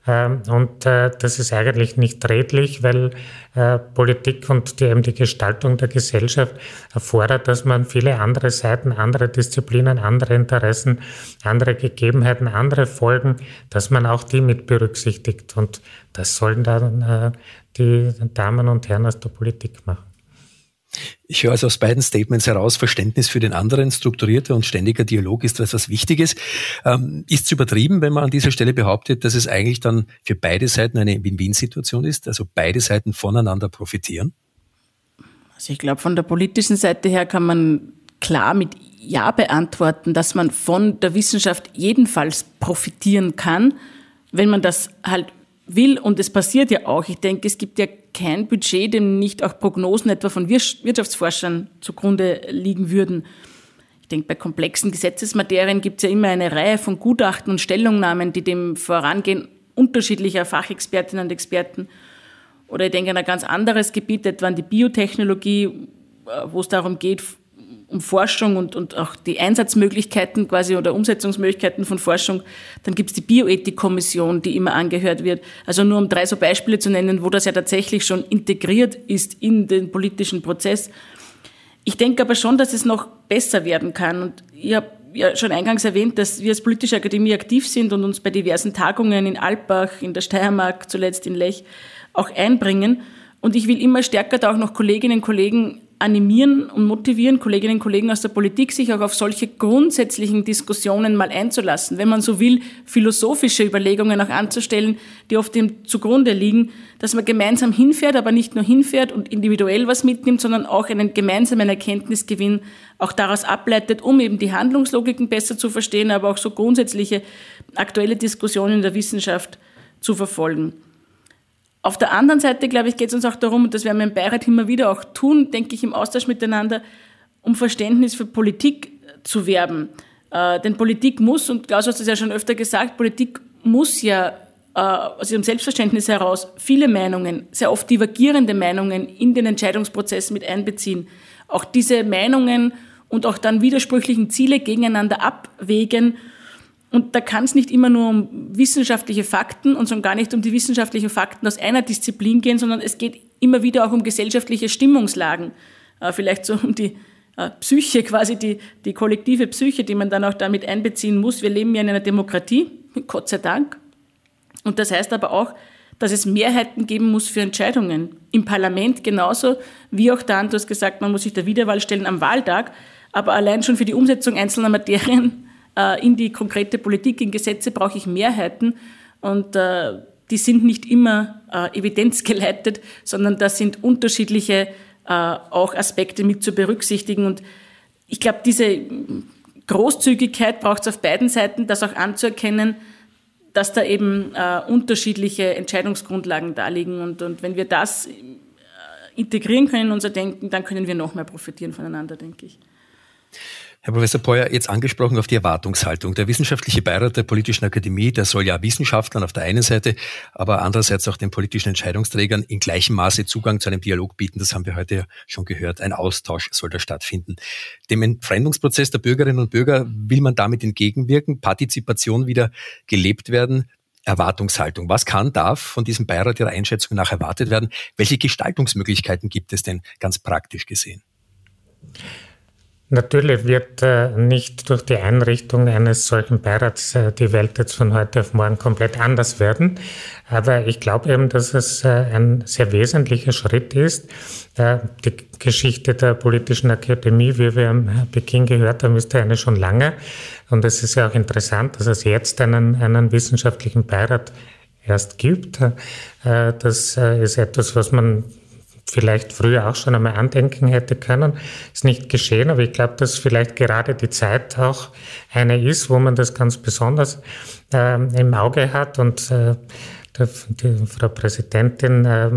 Ähm, und äh, das ist eigentlich nicht redlich, weil äh, Politik und die, eben die Gestaltung der Gesellschaft erfordert, dass man viele andere Seiten, andere Disziplinen, andere Interessen, andere Gegebenheiten, andere Folgen, dass man auch die mit berücksichtigt. Und das sollen dann äh, die Damen und Herren aus der Politik machen. Ich höre also aus beiden Statements heraus, Verständnis für den anderen, strukturierter und ständiger Dialog ist etwas Wichtiges. Ähm, ist es übertrieben, wenn man an dieser Stelle behauptet, dass es eigentlich dann für beide Seiten eine Win-Win-Situation ist, also beide Seiten voneinander profitieren? Also ich glaube, von der politischen Seite her kann man klar mit Ja beantworten, dass man von der Wissenschaft jedenfalls profitieren kann, wenn man das halt will. Und es passiert ja auch. Ich denke, es gibt ja kein Budget, dem nicht auch Prognosen etwa von Wirtschaftsforschern zugrunde liegen würden. Ich denke, bei komplexen Gesetzesmaterien gibt es ja immer eine Reihe von Gutachten und Stellungnahmen, die dem vorangehen, unterschiedlicher Fachexpertinnen und Experten. Oder ich denke an ein ganz anderes Gebiet, etwa an die Biotechnologie, wo es darum geht, um Forschung und, und auch die Einsatzmöglichkeiten quasi oder Umsetzungsmöglichkeiten von Forschung. Dann gibt es die Bioethikkommission, die immer angehört wird. Also nur um drei so Beispiele zu nennen, wo das ja tatsächlich schon integriert ist in den politischen Prozess. Ich denke aber schon, dass es noch besser werden kann. Und ich habe ja schon eingangs erwähnt, dass wir als politische Akademie aktiv sind und uns bei diversen Tagungen in Alpbach, in der Steiermark, zuletzt in Lech auch einbringen. Und ich will immer stärker da auch noch Kolleginnen und Kollegen animieren und motivieren, Kolleginnen und Kollegen aus der Politik, sich auch auf solche grundsätzlichen Diskussionen mal einzulassen. Wenn man so will, philosophische Überlegungen auch anzustellen, die oft dem zugrunde liegen, dass man gemeinsam hinfährt, aber nicht nur hinfährt und individuell was mitnimmt, sondern auch einen gemeinsamen Erkenntnisgewinn auch daraus ableitet, um eben die Handlungslogiken besser zu verstehen, aber auch so grundsätzliche aktuelle Diskussionen in der Wissenschaft zu verfolgen. Auf der anderen Seite, glaube ich, geht es uns auch darum, und das werden wir im Beirat immer wieder auch tun, denke ich, im Austausch miteinander, um Verständnis für Politik zu werben. Äh, denn Politik muss, und Klaus hat es ja schon öfter gesagt, Politik muss ja äh, aus ihrem Selbstverständnis heraus viele Meinungen, sehr oft divergierende Meinungen in den Entscheidungsprozess mit einbeziehen. Auch diese Meinungen und auch dann widersprüchlichen Ziele gegeneinander abwägen und da kann es nicht immer nur um wissenschaftliche Fakten und schon gar nicht um die wissenschaftlichen Fakten aus einer Disziplin gehen, sondern es geht immer wieder auch um gesellschaftliche Stimmungslagen. Äh, vielleicht so um die äh, Psyche, quasi die, die kollektive Psyche, die man dann auch damit einbeziehen muss. Wir leben ja in einer Demokratie, Gott sei Dank. Und das heißt aber auch, dass es Mehrheiten geben muss für Entscheidungen. Im Parlament genauso, wie auch dann, du hast gesagt, man muss sich der Wiederwahl stellen am Wahltag, aber allein schon für die Umsetzung einzelner Materien in die konkrete Politik, in Gesetze brauche ich Mehrheiten und äh, die sind nicht immer äh, evidenzgeleitet, sondern das sind unterschiedliche auch Aspekte mit zu berücksichtigen. Und ich glaube, diese Großzügigkeit braucht es auf beiden Seiten, das auch anzuerkennen, dass da eben äh, unterschiedliche Entscheidungsgrundlagen da liegen. Und, und wenn wir das äh, integrieren können in unser Denken, dann können wir noch mehr profitieren voneinander, denke ich. Herr Professor Peuer, jetzt angesprochen auf die Erwartungshaltung. Der Wissenschaftliche Beirat der Politischen Akademie, der soll ja Wissenschaftlern auf der einen Seite, aber andererseits auch den politischen Entscheidungsträgern in gleichem Maße Zugang zu einem Dialog bieten. Das haben wir heute schon gehört. Ein Austausch soll da stattfinden. Dem Entfremdungsprozess der Bürgerinnen und Bürger will man damit entgegenwirken, Partizipation wieder gelebt werden. Erwartungshaltung. Was kann, darf von diesem Beirat Ihrer Einschätzung nach erwartet werden? Welche Gestaltungsmöglichkeiten gibt es denn ganz praktisch gesehen? Natürlich wird äh, nicht durch die Einrichtung eines solchen Beirats äh, die Welt jetzt von heute auf morgen komplett anders werden. Aber ich glaube eben, dass es äh, ein sehr wesentlicher Schritt ist. Äh, die Geschichte der politischen Akademie, wie wir am Beginn gehört haben, ist ja eine schon lange. Und es ist ja auch interessant, dass es jetzt einen, einen wissenschaftlichen Beirat erst gibt. Äh, das äh, ist etwas, was man vielleicht früher auch schon einmal andenken hätte können. Ist nicht geschehen, aber ich glaube, dass vielleicht gerade die Zeit auch eine ist, wo man das ganz besonders äh, im Auge hat. Und äh, die Frau Präsidentin äh,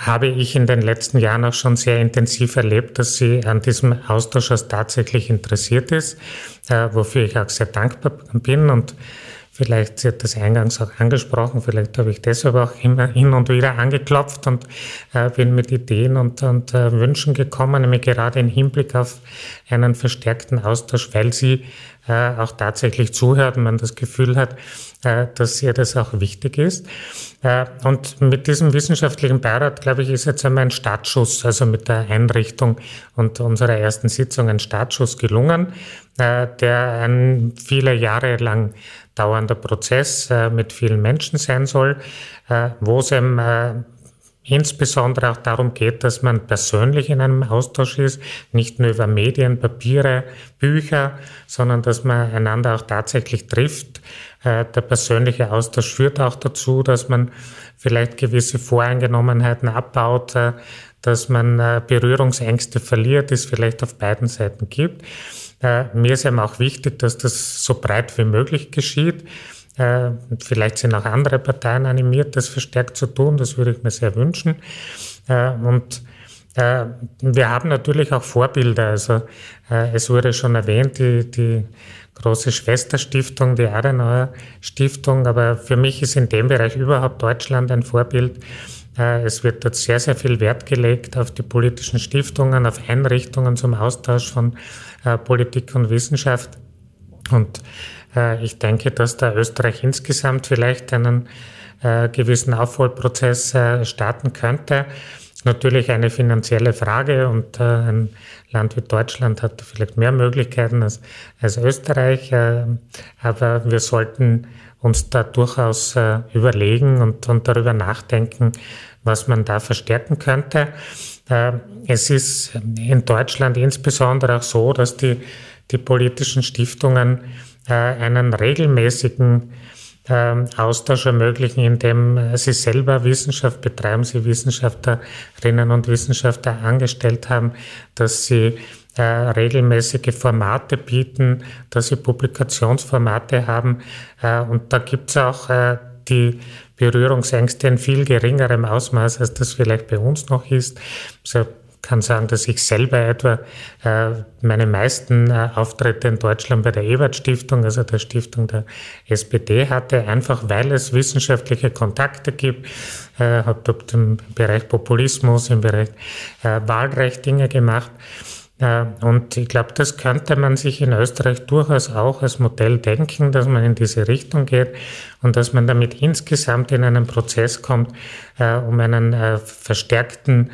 habe ich in den letzten Jahren auch schon sehr intensiv erlebt, dass sie an diesem Austausch tatsächlich interessiert ist, äh, wofür ich auch sehr dankbar bin und Vielleicht wird das eingangs auch angesprochen, vielleicht habe ich deshalb auch immer hin und wieder angeklopft und äh, bin mit Ideen und, und äh, Wünschen gekommen, nämlich gerade im Hinblick auf einen verstärkten Austausch, weil sie äh, auch tatsächlich zuhört und man das Gefühl hat, äh, dass ihr das auch wichtig ist. Äh, und mit diesem wissenschaftlichen Beirat, glaube ich, ist jetzt einmal ein Startschuss, also mit der Einrichtung und unserer ersten Sitzung ein Startschuss gelungen, äh, der ein viele Jahre lang dauernder Prozess äh, mit vielen Menschen sein soll, äh, wo es eben äh, insbesondere auch darum geht, dass man persönlich in einem Austausch ist, nicht nur über Medien, Papiere, Bücher, sondern dass man einander auch tatsächlich trifft. Äh, der persönliche Austausch führt auch dazu, dass man vielleicht gewisse Voreingenommenheiten abbaut, äh, dass man äh, Berührungsängste verliert, die es vielleicht auf beiden Seiten gibt. Äh, mir ist eben auch wichtig, dass das so breit wie möglich geschieht. Äh, vielleicht sind auch andere Parteien animiert, das verstärkt zu tun. Das würde ich mir sehr wünschen. Äh, und wir haben natürlich auch Vorbilder. Also es wurde schon erwähnt, die, die große Schwesterstiftung, die Adenauer Stiftung. Aber für mich ist in dem Bereich überhaupt Deutschland ein Vorbild. Äh, es wird dort sehr, sehr viel Wert gelegt auf die politischen Stiftungen, auf Einrichtungen zum Austausch von äh, Politik und Wissenschaft. Und äh, ich denke, dass da Österreich insgesamt vielleicht einen gewissen Aufholprozess starten könnte. Natürlich eine finanzielle Frage und ein Land wie Deutschland hat vielleicht mehr Möglichkeiten als, als Österreich, aber wir sollten uns da durchaus überlegen und, und darüber nachdenken, was man da verstärken könnte. Äh, es ist in Deutschland insbesondere auch so, dass die, die politischen Stiftungen äh, einen regelmäßigen ähm, Austausch ermöglichen, indem sie selber Wissenschaft betreiben, sie Wissenschaftlerinnen und Wissenschaftler angestellt haben, dass sie äh, regelmäßige Formate bieten, dass sie Publikationsformate haben. und da gibt es auch die Berührungsängste in viel geringerem Ausmaß, als das vielleicht bei uns noch ist. Also kann sagen, dass ich selber etwa äh, meine meisten äh, Auftritte in Deutschland bei der Ebert Stiftung, also der Stiftung der SPD hatte, einfach weil es wissenschaftliche Kontakte gibt. Äh, habe dort im Bereich Populismus, im Bereich äh, Wahlrecht Dinge gemacht. Und ich glaube, das könnte man sich in Österreich durchaus auch als Modell denken, dass man in diese Richtung geht und dass man damit insgesamt in einen Prozess kommt, äh, um einen äh, verstärkten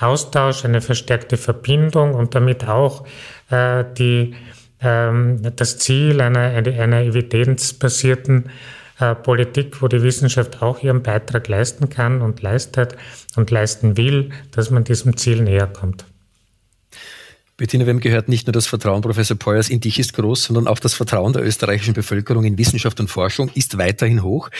Austausch, eine verstärkte Verbindung und damit auch äh, die, ähm, das Ziel einer, einer evidenzbasierten Politik, wo die Wissenschaft auch ihren Beitrag leisten kann und leistet und leisten will, dass man diesem Ziel näher kommt. Bettina, wem gehört nicht nur das Vertrauen, Professor Peuers, in dich ist groß, sondern auch das Vertrauen der österreichischen Bevölkerung in Wissenschaft und Forschung ist weiterhin hoch.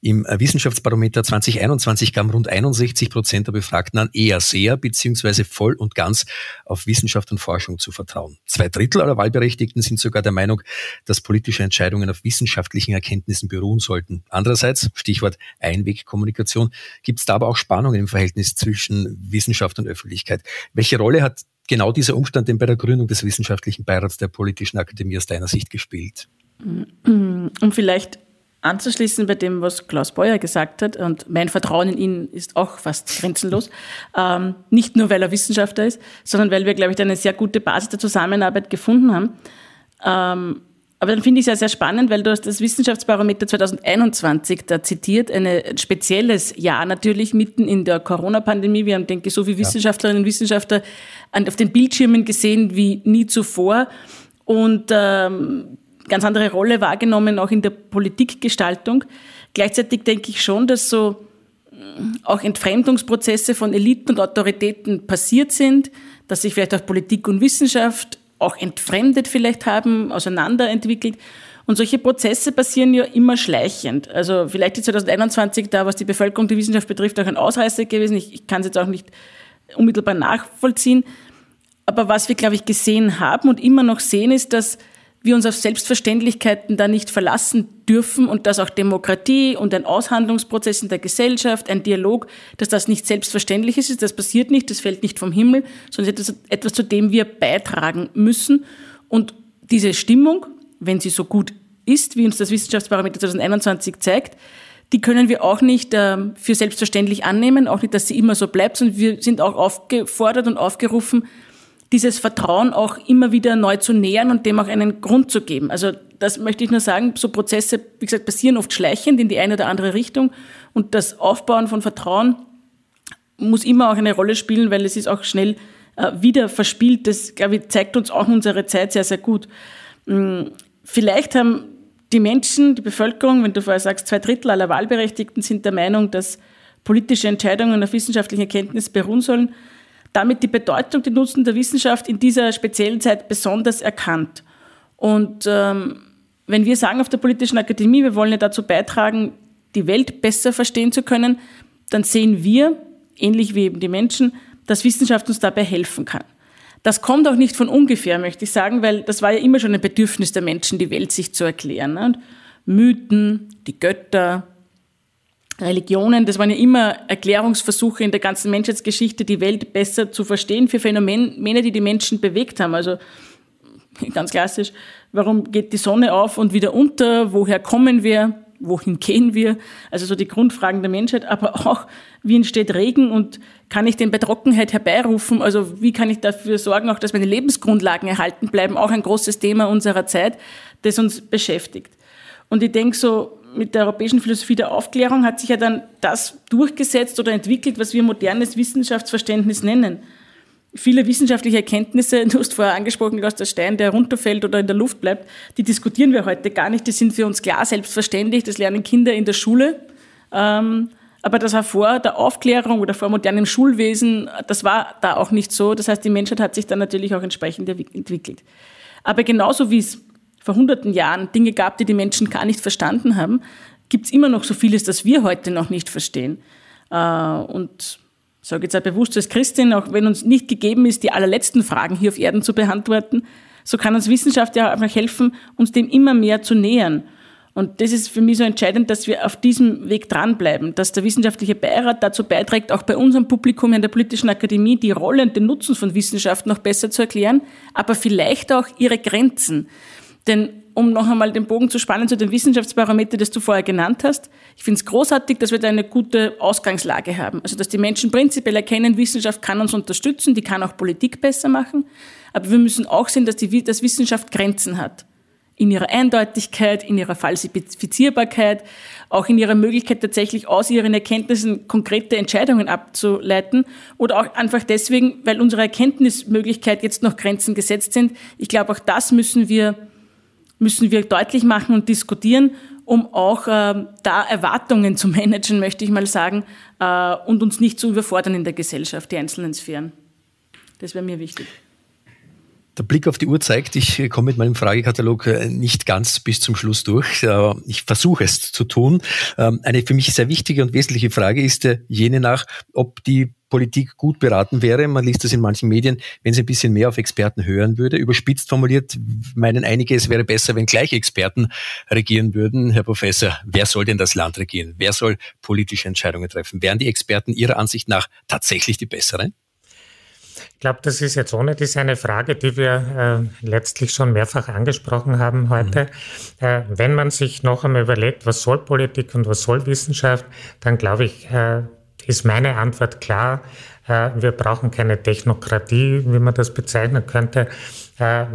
Im Wissenschaftsbarometer 2021 gaben rund 61 Prozent der Befragten an, eher sehr beziehungsweise voll und ganz auf Wissenschaft und Forschung zu vertrauen. Zwei Drittel aller Wahlberechtigten sind sogar der Meinung, dass politische Entscheidungen auf wissenschaftlichen Erkenntnissen beruhen sollten. Andererseits, Stichwort Einwegkommunikation, gibt es da aber auch Spannungen im Verhältnis zwischen Wissenschaft und Öffentlichkeit. Welche Rolle hat genau dieser Umstand denn bei der Gründung des Wissenschaftlichen Beirats der Politischen Akademie aus deiner Sicht gespielt? Um vielleicht anzuschließen bei dem, was Klaus Beuer gesagt hat, und mein Vertrauen in ihn ist auch fast grenzenlos, ähm, nicht nur weil er Wissenschaftler ist, sondern weil wir, glaube ich, eine sehr gute Basis der Zusammenarbeit gefunden haben. Ähm, aber dann finde ich es ja sehr spannend, weil du hast das Wissenschaftsbarometer 2021 da zitiert, ein spezielles Jahr natürlich mitten in der Corona-Pandemie. Wir haben, denke ich, so viele Wissenschaftlerinnen und Wissenschaftler auf den Bildschirmen gesehen wie nie zuvor und ähm, ganz andere Rolle wahrgenommen, auch in der Politikgestaltung. Gleichzeitig denke ich schon, dass so äh, auch Entfremdungsprozesse von Eliten und Autoritäten passiert sind, dass sich vielleicht auch Politik und Wissenschaft auch entfremdet vielleicht haben, auseinanderentwickelt. Und solche Prozesse passieren ja immer schleichend. Also vielleicht ist 2021 da, was die Bevölkerung, die Wissenschaft betrifft, auch ein Ausreißer gewesen. Ich, ich kann es jetzt auch nicht unmittelbar nachvollziehen. Aber was wir, glaube ich, gesehen haben und immer noch sehen, ist, dass wir uns auf Selbstverständlichkeiten da nicht verlassen dürfen und dass auch Demokratie und ein Aushandlungsprozess in der Gesellschaft, ein Dialog, dass das nicht selbstverständlich ist, das passiert nicht, das fällt nicht vom Himmel, sondern etwas, etwas, zu dem wir beitragen müssen. Und diese Stimmung, wenn sie so gut ist, wie uns das Wissenschaftsbarometer 2021 zeigt, die können wir auch nicht äh, für selbstverständlich annehmen, auch nicht, dass sie immer so bleibt, sondern wir sind auch aufgefordert und aufgerufen, dieses Vertrauen auch immer wieder neu zu nähern und dem auch einen Grund zu geben. Also das möchte ich nur sagen, so Prozesse, wie gesagt, passieren oft schleichend in die eine oder andere Richtung und das Aufbauen von Vertrauen muss immer auch eine Rolle spielen, weil es ist auch schnell äh, wieder verspielt. Das, glaube ich, zeigt uns auch unsere Zeit sehr, sehr gut. Hm, vielleicht haben die Menschen, die Bevölkerung, wenn du vorher sagst, zwei Drittel aller Wahlberechtigten sind der Meinung, dass politische Entscheidungen auf wissenschaftlichen Erkenntnis beruhen sollen damit die Bedeutung, die Nutzen der Wissenschaft in dieser speziellen Zeit besonders erkannt. Und ähm, wenn wir sagen auf der Politischen Akademie, wir wollen ja dazu beitragen, die Welt besser verstehen zu können, dann sehen wir, ähnlich wie eben die Menschen, dass Wissenschaft uns dabei helfen kann. Das kommt auch nicht von ungefähr, möchte ich sagen, weil das war ja immer schon ein Bedürfnis der Menschen, die Welt sich zu erklären. Und Mythen, die Götter, Religionen, das waren ja immer Erklärungsversuche in der ganzen Menschheitsgeschichte, die Welt besser zu verstehen für Phänomene, die die Menschen bewegt haben. Also ganz klassisch, warum geht die Sonne auf und wieder unter? Woher kommen wir? Wohin gehen wir? Also so die Grundfragen der Menschheit, aber auch, wie entsteht Regen und kann ich den bei Trockenheit herbeirufen? Also wie kann ich dafür sorgen, auch dass meine Lebensgrundlagen erhalten bleiben? Auch ein großes Thema unserer Zeit, das uns beschäftigt. Und ich denke so, mit der europäischen Philosophie der Aufklärung hat sich ja dann das durchgesetzt oder entwickelt, was wir modernes Wissenschaftsverständnis nennen. Viele wissenschaftliche Erkenntnisse, du hast vorher angesprochen, dass der Stein, der runterfällt oder in der Luft bleibt, die diskutieren wir heute gar nicht. Die sind für uns klar selbstverständlich. Das lernen Kinder in der Schule. Ähm, aber das war vor der Aufklärung oder vor modernem Schulwesen, das war da auch nicht so. Das heißt, die Menschheit hat sich dann natürlich auch entsprechend entwickelt. Aber genauso wie es vor hunderten Jahren Dinge gab, die die Menschen gar nicht verstanden haben, gibt es immer noch so vieles, das wir heute noch nicht verstehen. Äh, und ich sage jetzt auch bewusst als Christin, auch wenn uns nicht gegeben ist, die allerletzten Fragen hier auf Erden zu beantworten, so kann uns Wissenschaft ja einfach helfen, uns dem immer mehr zu nähern. Und das ist für mich so entscheidend, dass wir auf diesem Weg dranbleiben, dass der wissenschaftliche Beirat dazu beiträgt, auch bei unserem Publikum in der Politischen Akademie die Rolle und den Nutzen von Wissenschaft noch besser zu erklären, aber vielleicht auch ihre Grenzen. Denn um noch einmal den Bogen zu spannen zu dem Wissenschaftsbarometer, das du vorher genannt hast, ich finde es großartig, dass wir da eine gute Ausgangslage haben. Also dass die Menschen prinzipiell erkennen, Wissenschaft kann uns unterstützen, die kann auch Politik besser machen. Aber wir müssen auch sehen, dass, die, dass Wissenschaft Grenzen hat. In ihrer Eindeutigkeit, in ihrer Falsifizierbarkeit, auch in ihrer Möglichkeit tatsächlich aus ihren Erkenntnissen konkrete Entscheidungen abzuleiten oder auch einfach deswegen, weil unsere Erkenntnismöglichkeit jetzt noch Grenzen gesetzt sind. Ich glaube, auch das müssen wir müssen wir deutlich machen und diskutieren, um auch äh, da Erwartungen zu managen, möchte ich mal sagen, äh, und uns nicht zu überfordern in der Gesellschaft, die einzelnen Sphären. Das wäre mir wichtig. Der Blick auf die Uhr zeigt, ich komme mit meinem Fragekatalog äh, nicht ganz bis zum Schluss durch. Ich versuche es zu tun. Ähm, eine für mich sehr wichtige und wesentliche Frage ist äh, jene nach, ob die Politik gut beraten wäre. Man liest das in manchen Medien, wenn sie ein bisschen mehr auf Experten hören würde. Überspitzt formuliert meinen einige, es wäre besser, wenn gleich Experten regieren würden. Herr Professor, wer soll denn das Land regieren? Wer soll politische Entscheidungen treffen? Wären die Experten Ihrer Ansicht nach tatsächlich die besseren? Ich glaube, das ist jetzt ohne dies eine Frage, die wir äh, letztlich schon mehrfach angesprochen haben heute. Mhm. Äh, wenn man sich noch einmal überlegt, was soll Politik und was soll Wissenschaft, dann glaube ich, äh, ist meine Antwort klar. Äh, wir brauchen keine Technokratie, wie man das bezeichnen könnte,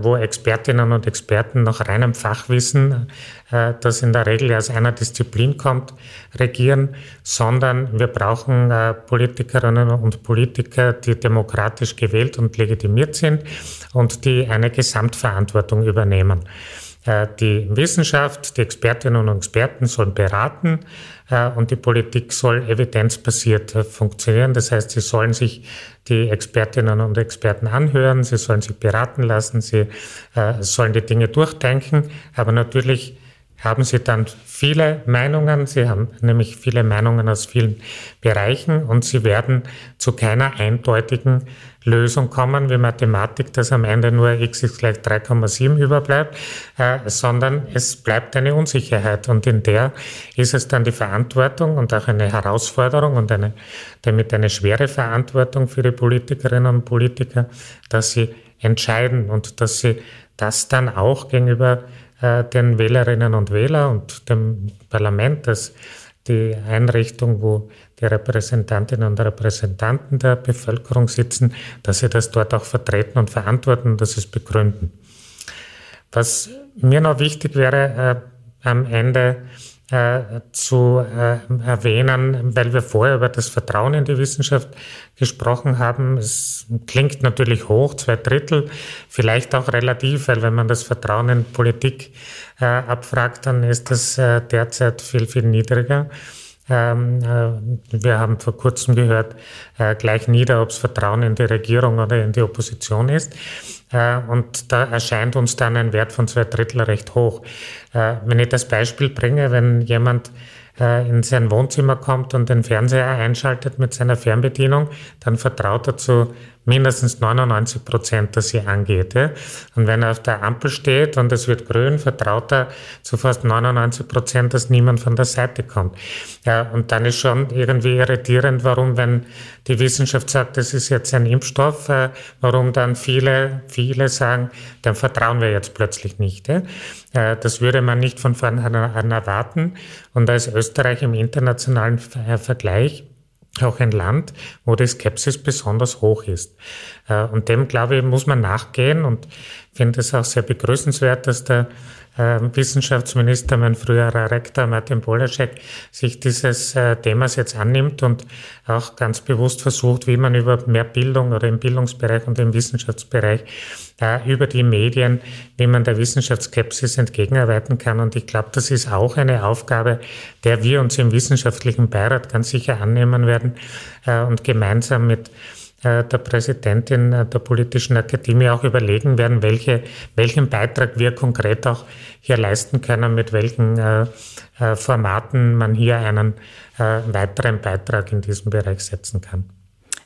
wo Expertinnen und Experten nach reinem Fachwissen, äh, das in der Regel aus einer Disziplin kommt, regieren, sondern wir brauchen Politikerinnen und Politiker, die demokratisch gewählt und legitimiert sind und die eine Gesamtverantwortung übernehmen. Die Wissenschaft, die Expertinnen und Experten sollen beraten, äh, und die Politik soll evidenzbasiert äh, funktionieren. Das heißt, sie sollen sich die Expertinnen und Experten anhören, sie sollen sich beraten lassen, sie äh, sollen die Dinge durchdenken, aber natürlich haben sie dann viele Meinungen. Sie haben nämlich viele Meinungen aus vielen Bereichen und sie werden zu keiner eindeutigen Lösung kommen, wie Mathematik, dass am Ende nur x ist gleich 3,7 überbleibt, äh, sondern es bleibt eine Unsicherheit und in der ist es dann die Verantwortung und auch eine Herausforderung und eine, damit eine schwere Verantwortung für die Politikerinnen und Politiker, dass sie entscheiden und dass sie das dann auch gegenüber äh, den Wählerinnen und Wählern und dem Parlament, das die Einrichtung, wo die Repräsentantinnen und Repräsentanten der Bevölkerung sitzen, dass sie das dort auch vertreten und verantworten und dass sie es begründen. Was mir noch wichtig wäre, äh, am Ende äh, zu äh, erwähnen, weil wir vorher über das Vertrauen in die Wissenschaft gesprochen haben. Es klingt natürlich hoch, zwei Drittel, vielleicht auch relativ, weil wenn man das Vertrauen in Politik äh, abfragt, dann ist das äh, derzeit viel, viel niedriger. Ähm, äh, wir haben vor kurzem gehört, gleich nieder, ob es Vertrauen in die Regierung oder in die Opposition ist. Äh, und da erscheint uns dann ein Wert von zwei Drittel recht hoch. Wenn ich das Beispiel bringe, wenn jemand in sein Wohnzimmer kommt und den Fernseher einschaltet mit seiner Fernbedienung, dann vertraut er zu mindestens 99 Prozent, dass sie angeht. Ja? Und wenn er auf der Ampel steht und es wird grün, vertraut er zu fast 99 Prozent, dass niemand von der Seite kommt. Ja, und dann ist schon irgendwie irritierend, warum, wenn die Wissenschaft sagt, das ist jetzt ein Impfstoff, äh, warum dann viele, viele sagen, dann vertrauen wir jetzt plötzlich nicht. Ja? Äh, das würde man nicht von vornherein erwarten. Und ist Österreich im internationalen Vergleich auch ein Land, wo die Skepsis besonders hoch ist. Äh, und dem, glaube ich, muss man nachgehen und finde es auch sehr begrüßenswert, dass der Wissenschaftsminister, mein früherer Rektor Martin Polaschek, sich dieses äh, Themas jetzt annimmt und auch ganz bewusst versucht, wie man über mehr Bildung oder im Bildungsbereich und im Wissenschaftsbereich äh, über die Medien, wie man der Wissenschaftsskepsis entgegenarbeiten kann. Und ich glaube, das ist auch eine Aufgabe, der wir uns im wissenschaftlichen Beirat ganz sicher annehmen werden äh, und gemeinsam mit der Präsidentin der Politischen Akademie auch überlegen werden, welche, welchen Beitrag wir konkret auch hier leisten können, mit welchen äh, äh, Formaten man hier einen weiteren Beitrag in diesem Bereich setzen kann.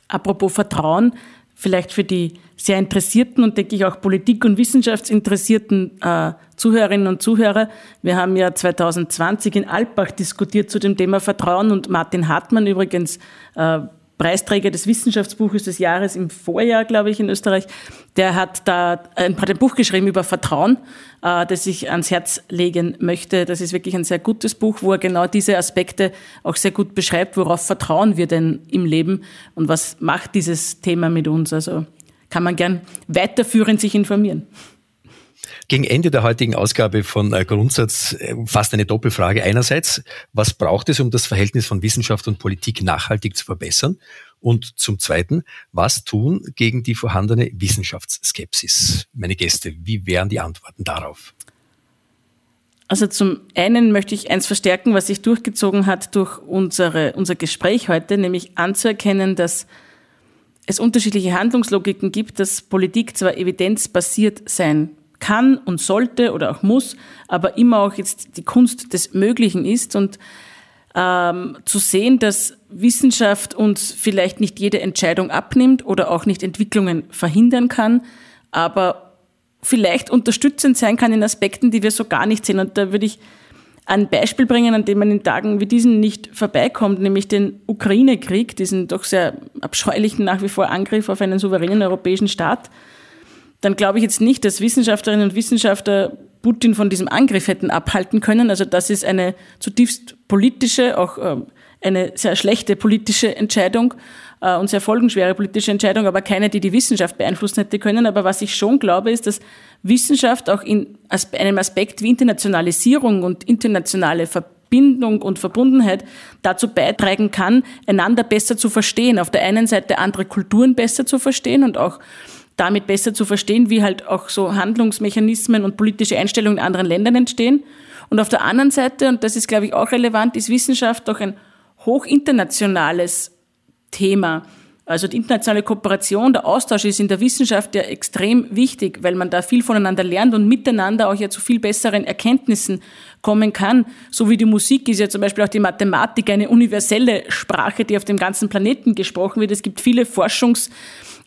Apropos Vertrauen, vielleicht für die sehr interessierten und denke ich auch Politik- und Wissenschaftsinteressierten äh, Zuhörerinnen und Zuhörer. Wir haben ja 2020 in Alpbach diskutiert zu dem Thema Vertrauen und Martin Hartmann übrigens äh, Preisträger des Wissenschaftsbuches des Jahres im Vorjahr, glaube ich, in Österreich. Der hat da ein, hat ein Buch geschrieben über Vertrauen, äh, das ich ans Herz legen möchte. Das ist wirklich ein sehr gutes Buch, wo er genau diese Aspekte auch sehr gut beschreibt. Worauf vertrauen wir denn im Leben und was macht dieses Thema mit uns? Also kann man gern weiterführend sich informieren. Gegen Ende der heutigen Ausgabe von äh, Grundsatz äh, fast eine Doppelfrage. Einerseits, was braucht es, um das Verhältnis von Wissenschaft und Politik nachhaltig zu verbessern? Und zum Zweiten, was tun gegen die vorhandene Wissenschaftsskepsis? Meine Gäste, wie wären die Antworten darauf? Also zum einen möchte ich eins verstärken, was sich durchgezogen hat durch unsere, unser Gespräch heute, nämlich anzuerkennen, dass es unterschiedliche Handlungslogiken gibt, dass Politik zwar evidenzbasiert sein kann und sollte oder auch muss, aber immer auch jetzt die Kunst des Möglichen ist und ähm, zu sehen, dass Wissenschaft uns vielleicht nicht jede Entscheidung abnimmt oder auch nicht Entwicklungen verhindern kann, aber vielleicht unterstützend sein kann in Aspekten, die wir so gar nicht sehen. Und da würde ich ein Beispiel bringen, an dem man in Tagen wie diesen nicht vorbeikommt, nämlich den Ukraine-Krieg, diesen doch sehr abscheulichen nach wie vor Angriff auf einen souveränen europäischen Staat, dann glaube ich jetzt nicht, dass Wissenschaftlerinnen und Wissenschaftler Putin von diesem Angriff hätten abhalten können. Also das ist eine zutiefst politische, auch ähm, eine sehr schlechte politische Entscheidung äh, und sehr folgenschwere politische Entscheidung, aber keine, die die Wissenschaft beeinflussen hätte können. Aber was ich schon glaube, ist, dass Wissenschaft auch in einem Aspekt wie Internationalisierung und internationale Verbindung und Verbundenheit dazu beitragen kann, einander besser zu verstehen. Auf der einen Seite andere Kulturen besser zu verstehen und auch damit besser zu verstehen, wie halt auch so Handlungsmechanismen und politische Einstellungen in anderen Ländern entstehen. Und auf der anderen Seite, und das ist, glaube ich, auch relevant, ist Wissenschaft doch ein hochinternationales Thema. Also die internationale Kooperation, der Austausch ist in der Wissenschaft ja extrem wichtig, weil man da viel voneinander lernt und miteinander auch ja zu viel besseren Erkenntnissen kommen kann. So wie die Musik ist ja zum Beispiel auch die Mathematik eine universelle Sprache, die auf dem ganzen Planeten gesprochen wird. Es gibt viele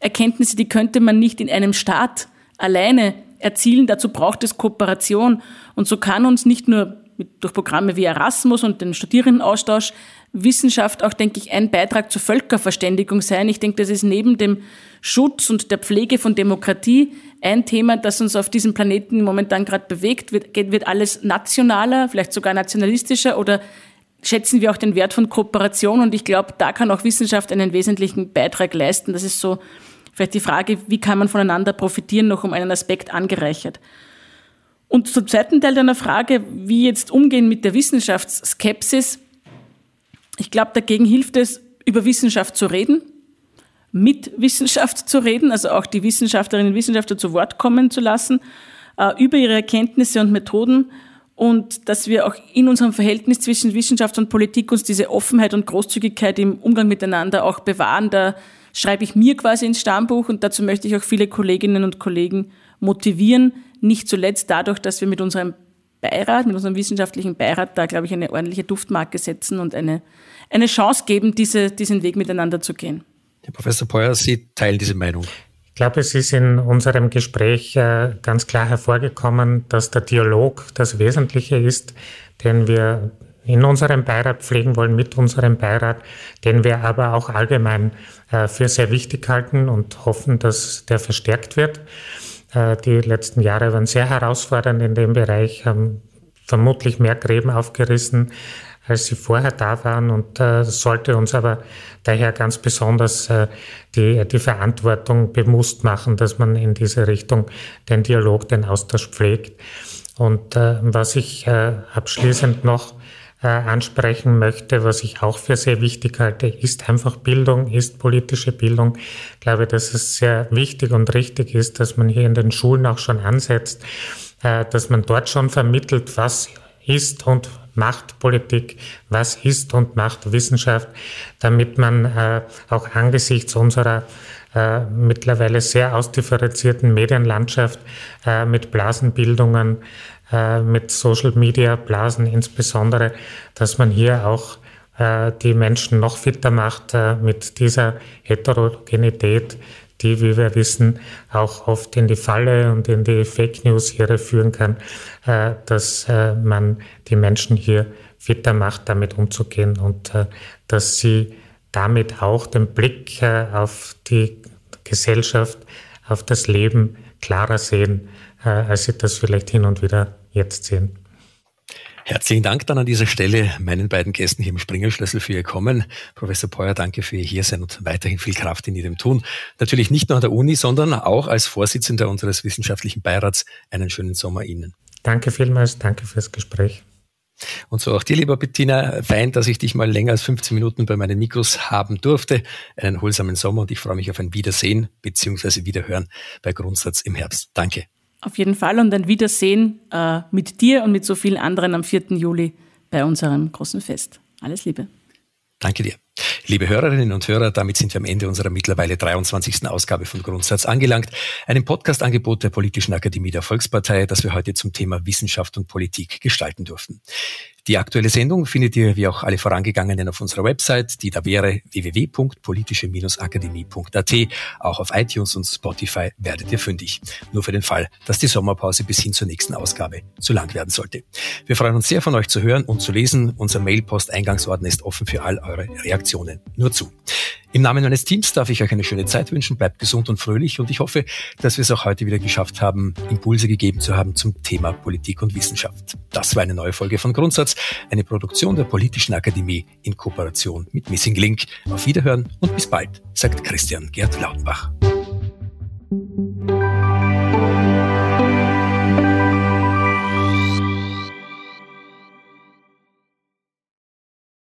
Forschungserkenntnisse, die könnte man nicht in einem Staat alleine erzielen. Dazu braucht es Kooperation. Und so kann uns nicht nur mit, durch Programme wie Erasmus und den Studierendenaustausch Wissenschaft auch, denke ich, ein Beitrag zur Völkerverständigung sein. Ich denke, das ist neben dem Schutz und der Pflege von Demokratie ein Thema, das uns auf diesem Planeten momentan gerade bewegt. Wird, wird alles nationaler, vielleicht sogar nationalistischer oder schätzen wir auch den Wert von Kooperation? Und ich glaube, da kann auch Wissenschaft einen wesentlichen Beitrag leisten. Das ist so vielleicht die Frage, wie kann man voneinander profitieren, noch um einen Aspekt angereichert. Und zum zweiten Teil deiner Frage, wie jetzt umgehen mit der Wissenschaftsskepsis, ich glaube, dagegen hilft es, über Wissenschaft zu reden, mit Wissenschaft zu reden, also auch die Wissenschaftlerinnen und Wissenschaftler zu Wort kommen zu lassen, äh, über ihre Erkenntnisse und Methoden und dass wir auch in unserem Verhältnis zwischen Wissenschaft und Politik uns diese Offenheit und Großzügigkeit im Umgang miteinander auch bewahren. Da schreibe ich mir quasi ins Stammbuch und dazu möchte ich auch viele Kolleginnen und Kollegen motivieren, nicht zuletzt dadurch, dass wir mit unserem Beirat, mit unserem wissenschaftlichen Beirat da, glaube ich, eine ordentliche Duftmarke setzen und eine, eine Chance geben, diese, diesen Weg miteinander zu gehen. Herr Professor Peuer, Sie teilen diese Meinung. Ich glaube, es ist in unserem Gespräch äh, ganz klar hervorgekommen, dass der Dialog das Wesentliche ist, den wir in unserem Beirat pflegen wollen, mit unserem Beirat, den wir aber auch allgemein äh, für sehr wichtig halten und hoffen, dass der verstärkt wird. Äh, die letzten Jahre waren sehr herausfordernd in dem Bereich, haben vermutlich mehr Gräben aufgerissen, als sie vorher da waren und äh, sollte uns aber daher ganz besonders die, die Verantwortung bewusst machen, dass man in diese Richtung den Dialog, den Austausch pflegt. Und äh, was ich abschließend noch äh, ansprechen möchte, was ich auch für sehr wichtig halte, ist einfach Bildung, ist politische Bildung. Ich glaube, dass es sehr wichtig und richtig ist, dass man hier in den Schulen auch schon ansetzt, äh, dass man dort schon vermittelt, was ist und macht Politik, was ist und macht Wissenschaft, damit man äh, auch angesichts unserer äh, mittlerweile sehr ausdifferenzierten Medienlandschaft mit Blasenbildungen äh, mit Social Media Blasen insbesondere, dass man hier auch äh, die Menschen noch fitter macht äh, mit dieser Heterogenität, die, wie wir wissen, auch oft in die Falle und in die Fake News hier führen kann, dass man die Menschen hier fitter macht, damit umzugehen und dass sie damit auch den Blick auf die Gesellschaft, auf das Leben klarer sehen äh, als sie das vielleicht hin und wieder jetzt sehen. Herzlichen Dank dann an dieser Stelle meinen beiden Gästen hier im Springerschlüssel für Ihr Kommen. Professor Peuer, danke für Ihr Hiersein und weiterhin viel Kraft in Ihrem Tun. Natürlich nicht nur an der Uni, sondern auch als Vorsitzender unseres wissenschaftlichen Beirats. Einen schönen Sommer Ihnen. Danke vielmals, danke fürs Gespräch. Und so auch dir, lieber Bettina, fein, dass ich dich mal länger als 15 Minuten bei meinen Mikros haben durfte. Einen holsamen Sommer und ich freue mich auf ein Wiedersehen bzw. Wiederhören bei Grundsatz im Herbst. Danke. Auf jeden Fall und ein Wiedersehen äh, mit dir und mit so vielen anderen am 4. Juli bei unserem großen Fest. Alles Liebe. Danke dir. Liebe Hörerinnen und Hörer, damit sind wir am Ende unserer mittlerweile 23. Ausgabe von Grundsatz angelangt, einem Podcast-Angebot der Politischen Akademie der Volkspartei, das wir heute zum Thema Wissenschaft und Politik gestalten durften. Die aktuelle Sendung findet ihr wie auch alle vorangegangenen auf unserer Website, die da wäre www.politische-akademie.at. Auch auf iTunes und Spotify werdet ihr fündig. Nur für den Fall, dass die Sommerpause bis hin zur nächsten Ausgabe zu lang werden sollte. Wir freuen uns sehr von euch zu hören und zu lesen. Unser Mailpost-Eingangsordner ist offen für all eure Reaktionen. Nur zu. Im Namen meines Teams darf ich euch eine schöne Zeit wünschen. Bleibt gesund und fröhlich und ich hoffe, dass wir es auch heute wieder geschafft haben, Impulse gegeben zu haben zum Thema Politik und Wissenschaft. Das war eine neue Folge von Grundsatz, eine Produktion der Politischen Akademie in Kooperation mit Missing Link. Auf Wiederhören und bis bald, sagt Christian Gerd Lautenbach.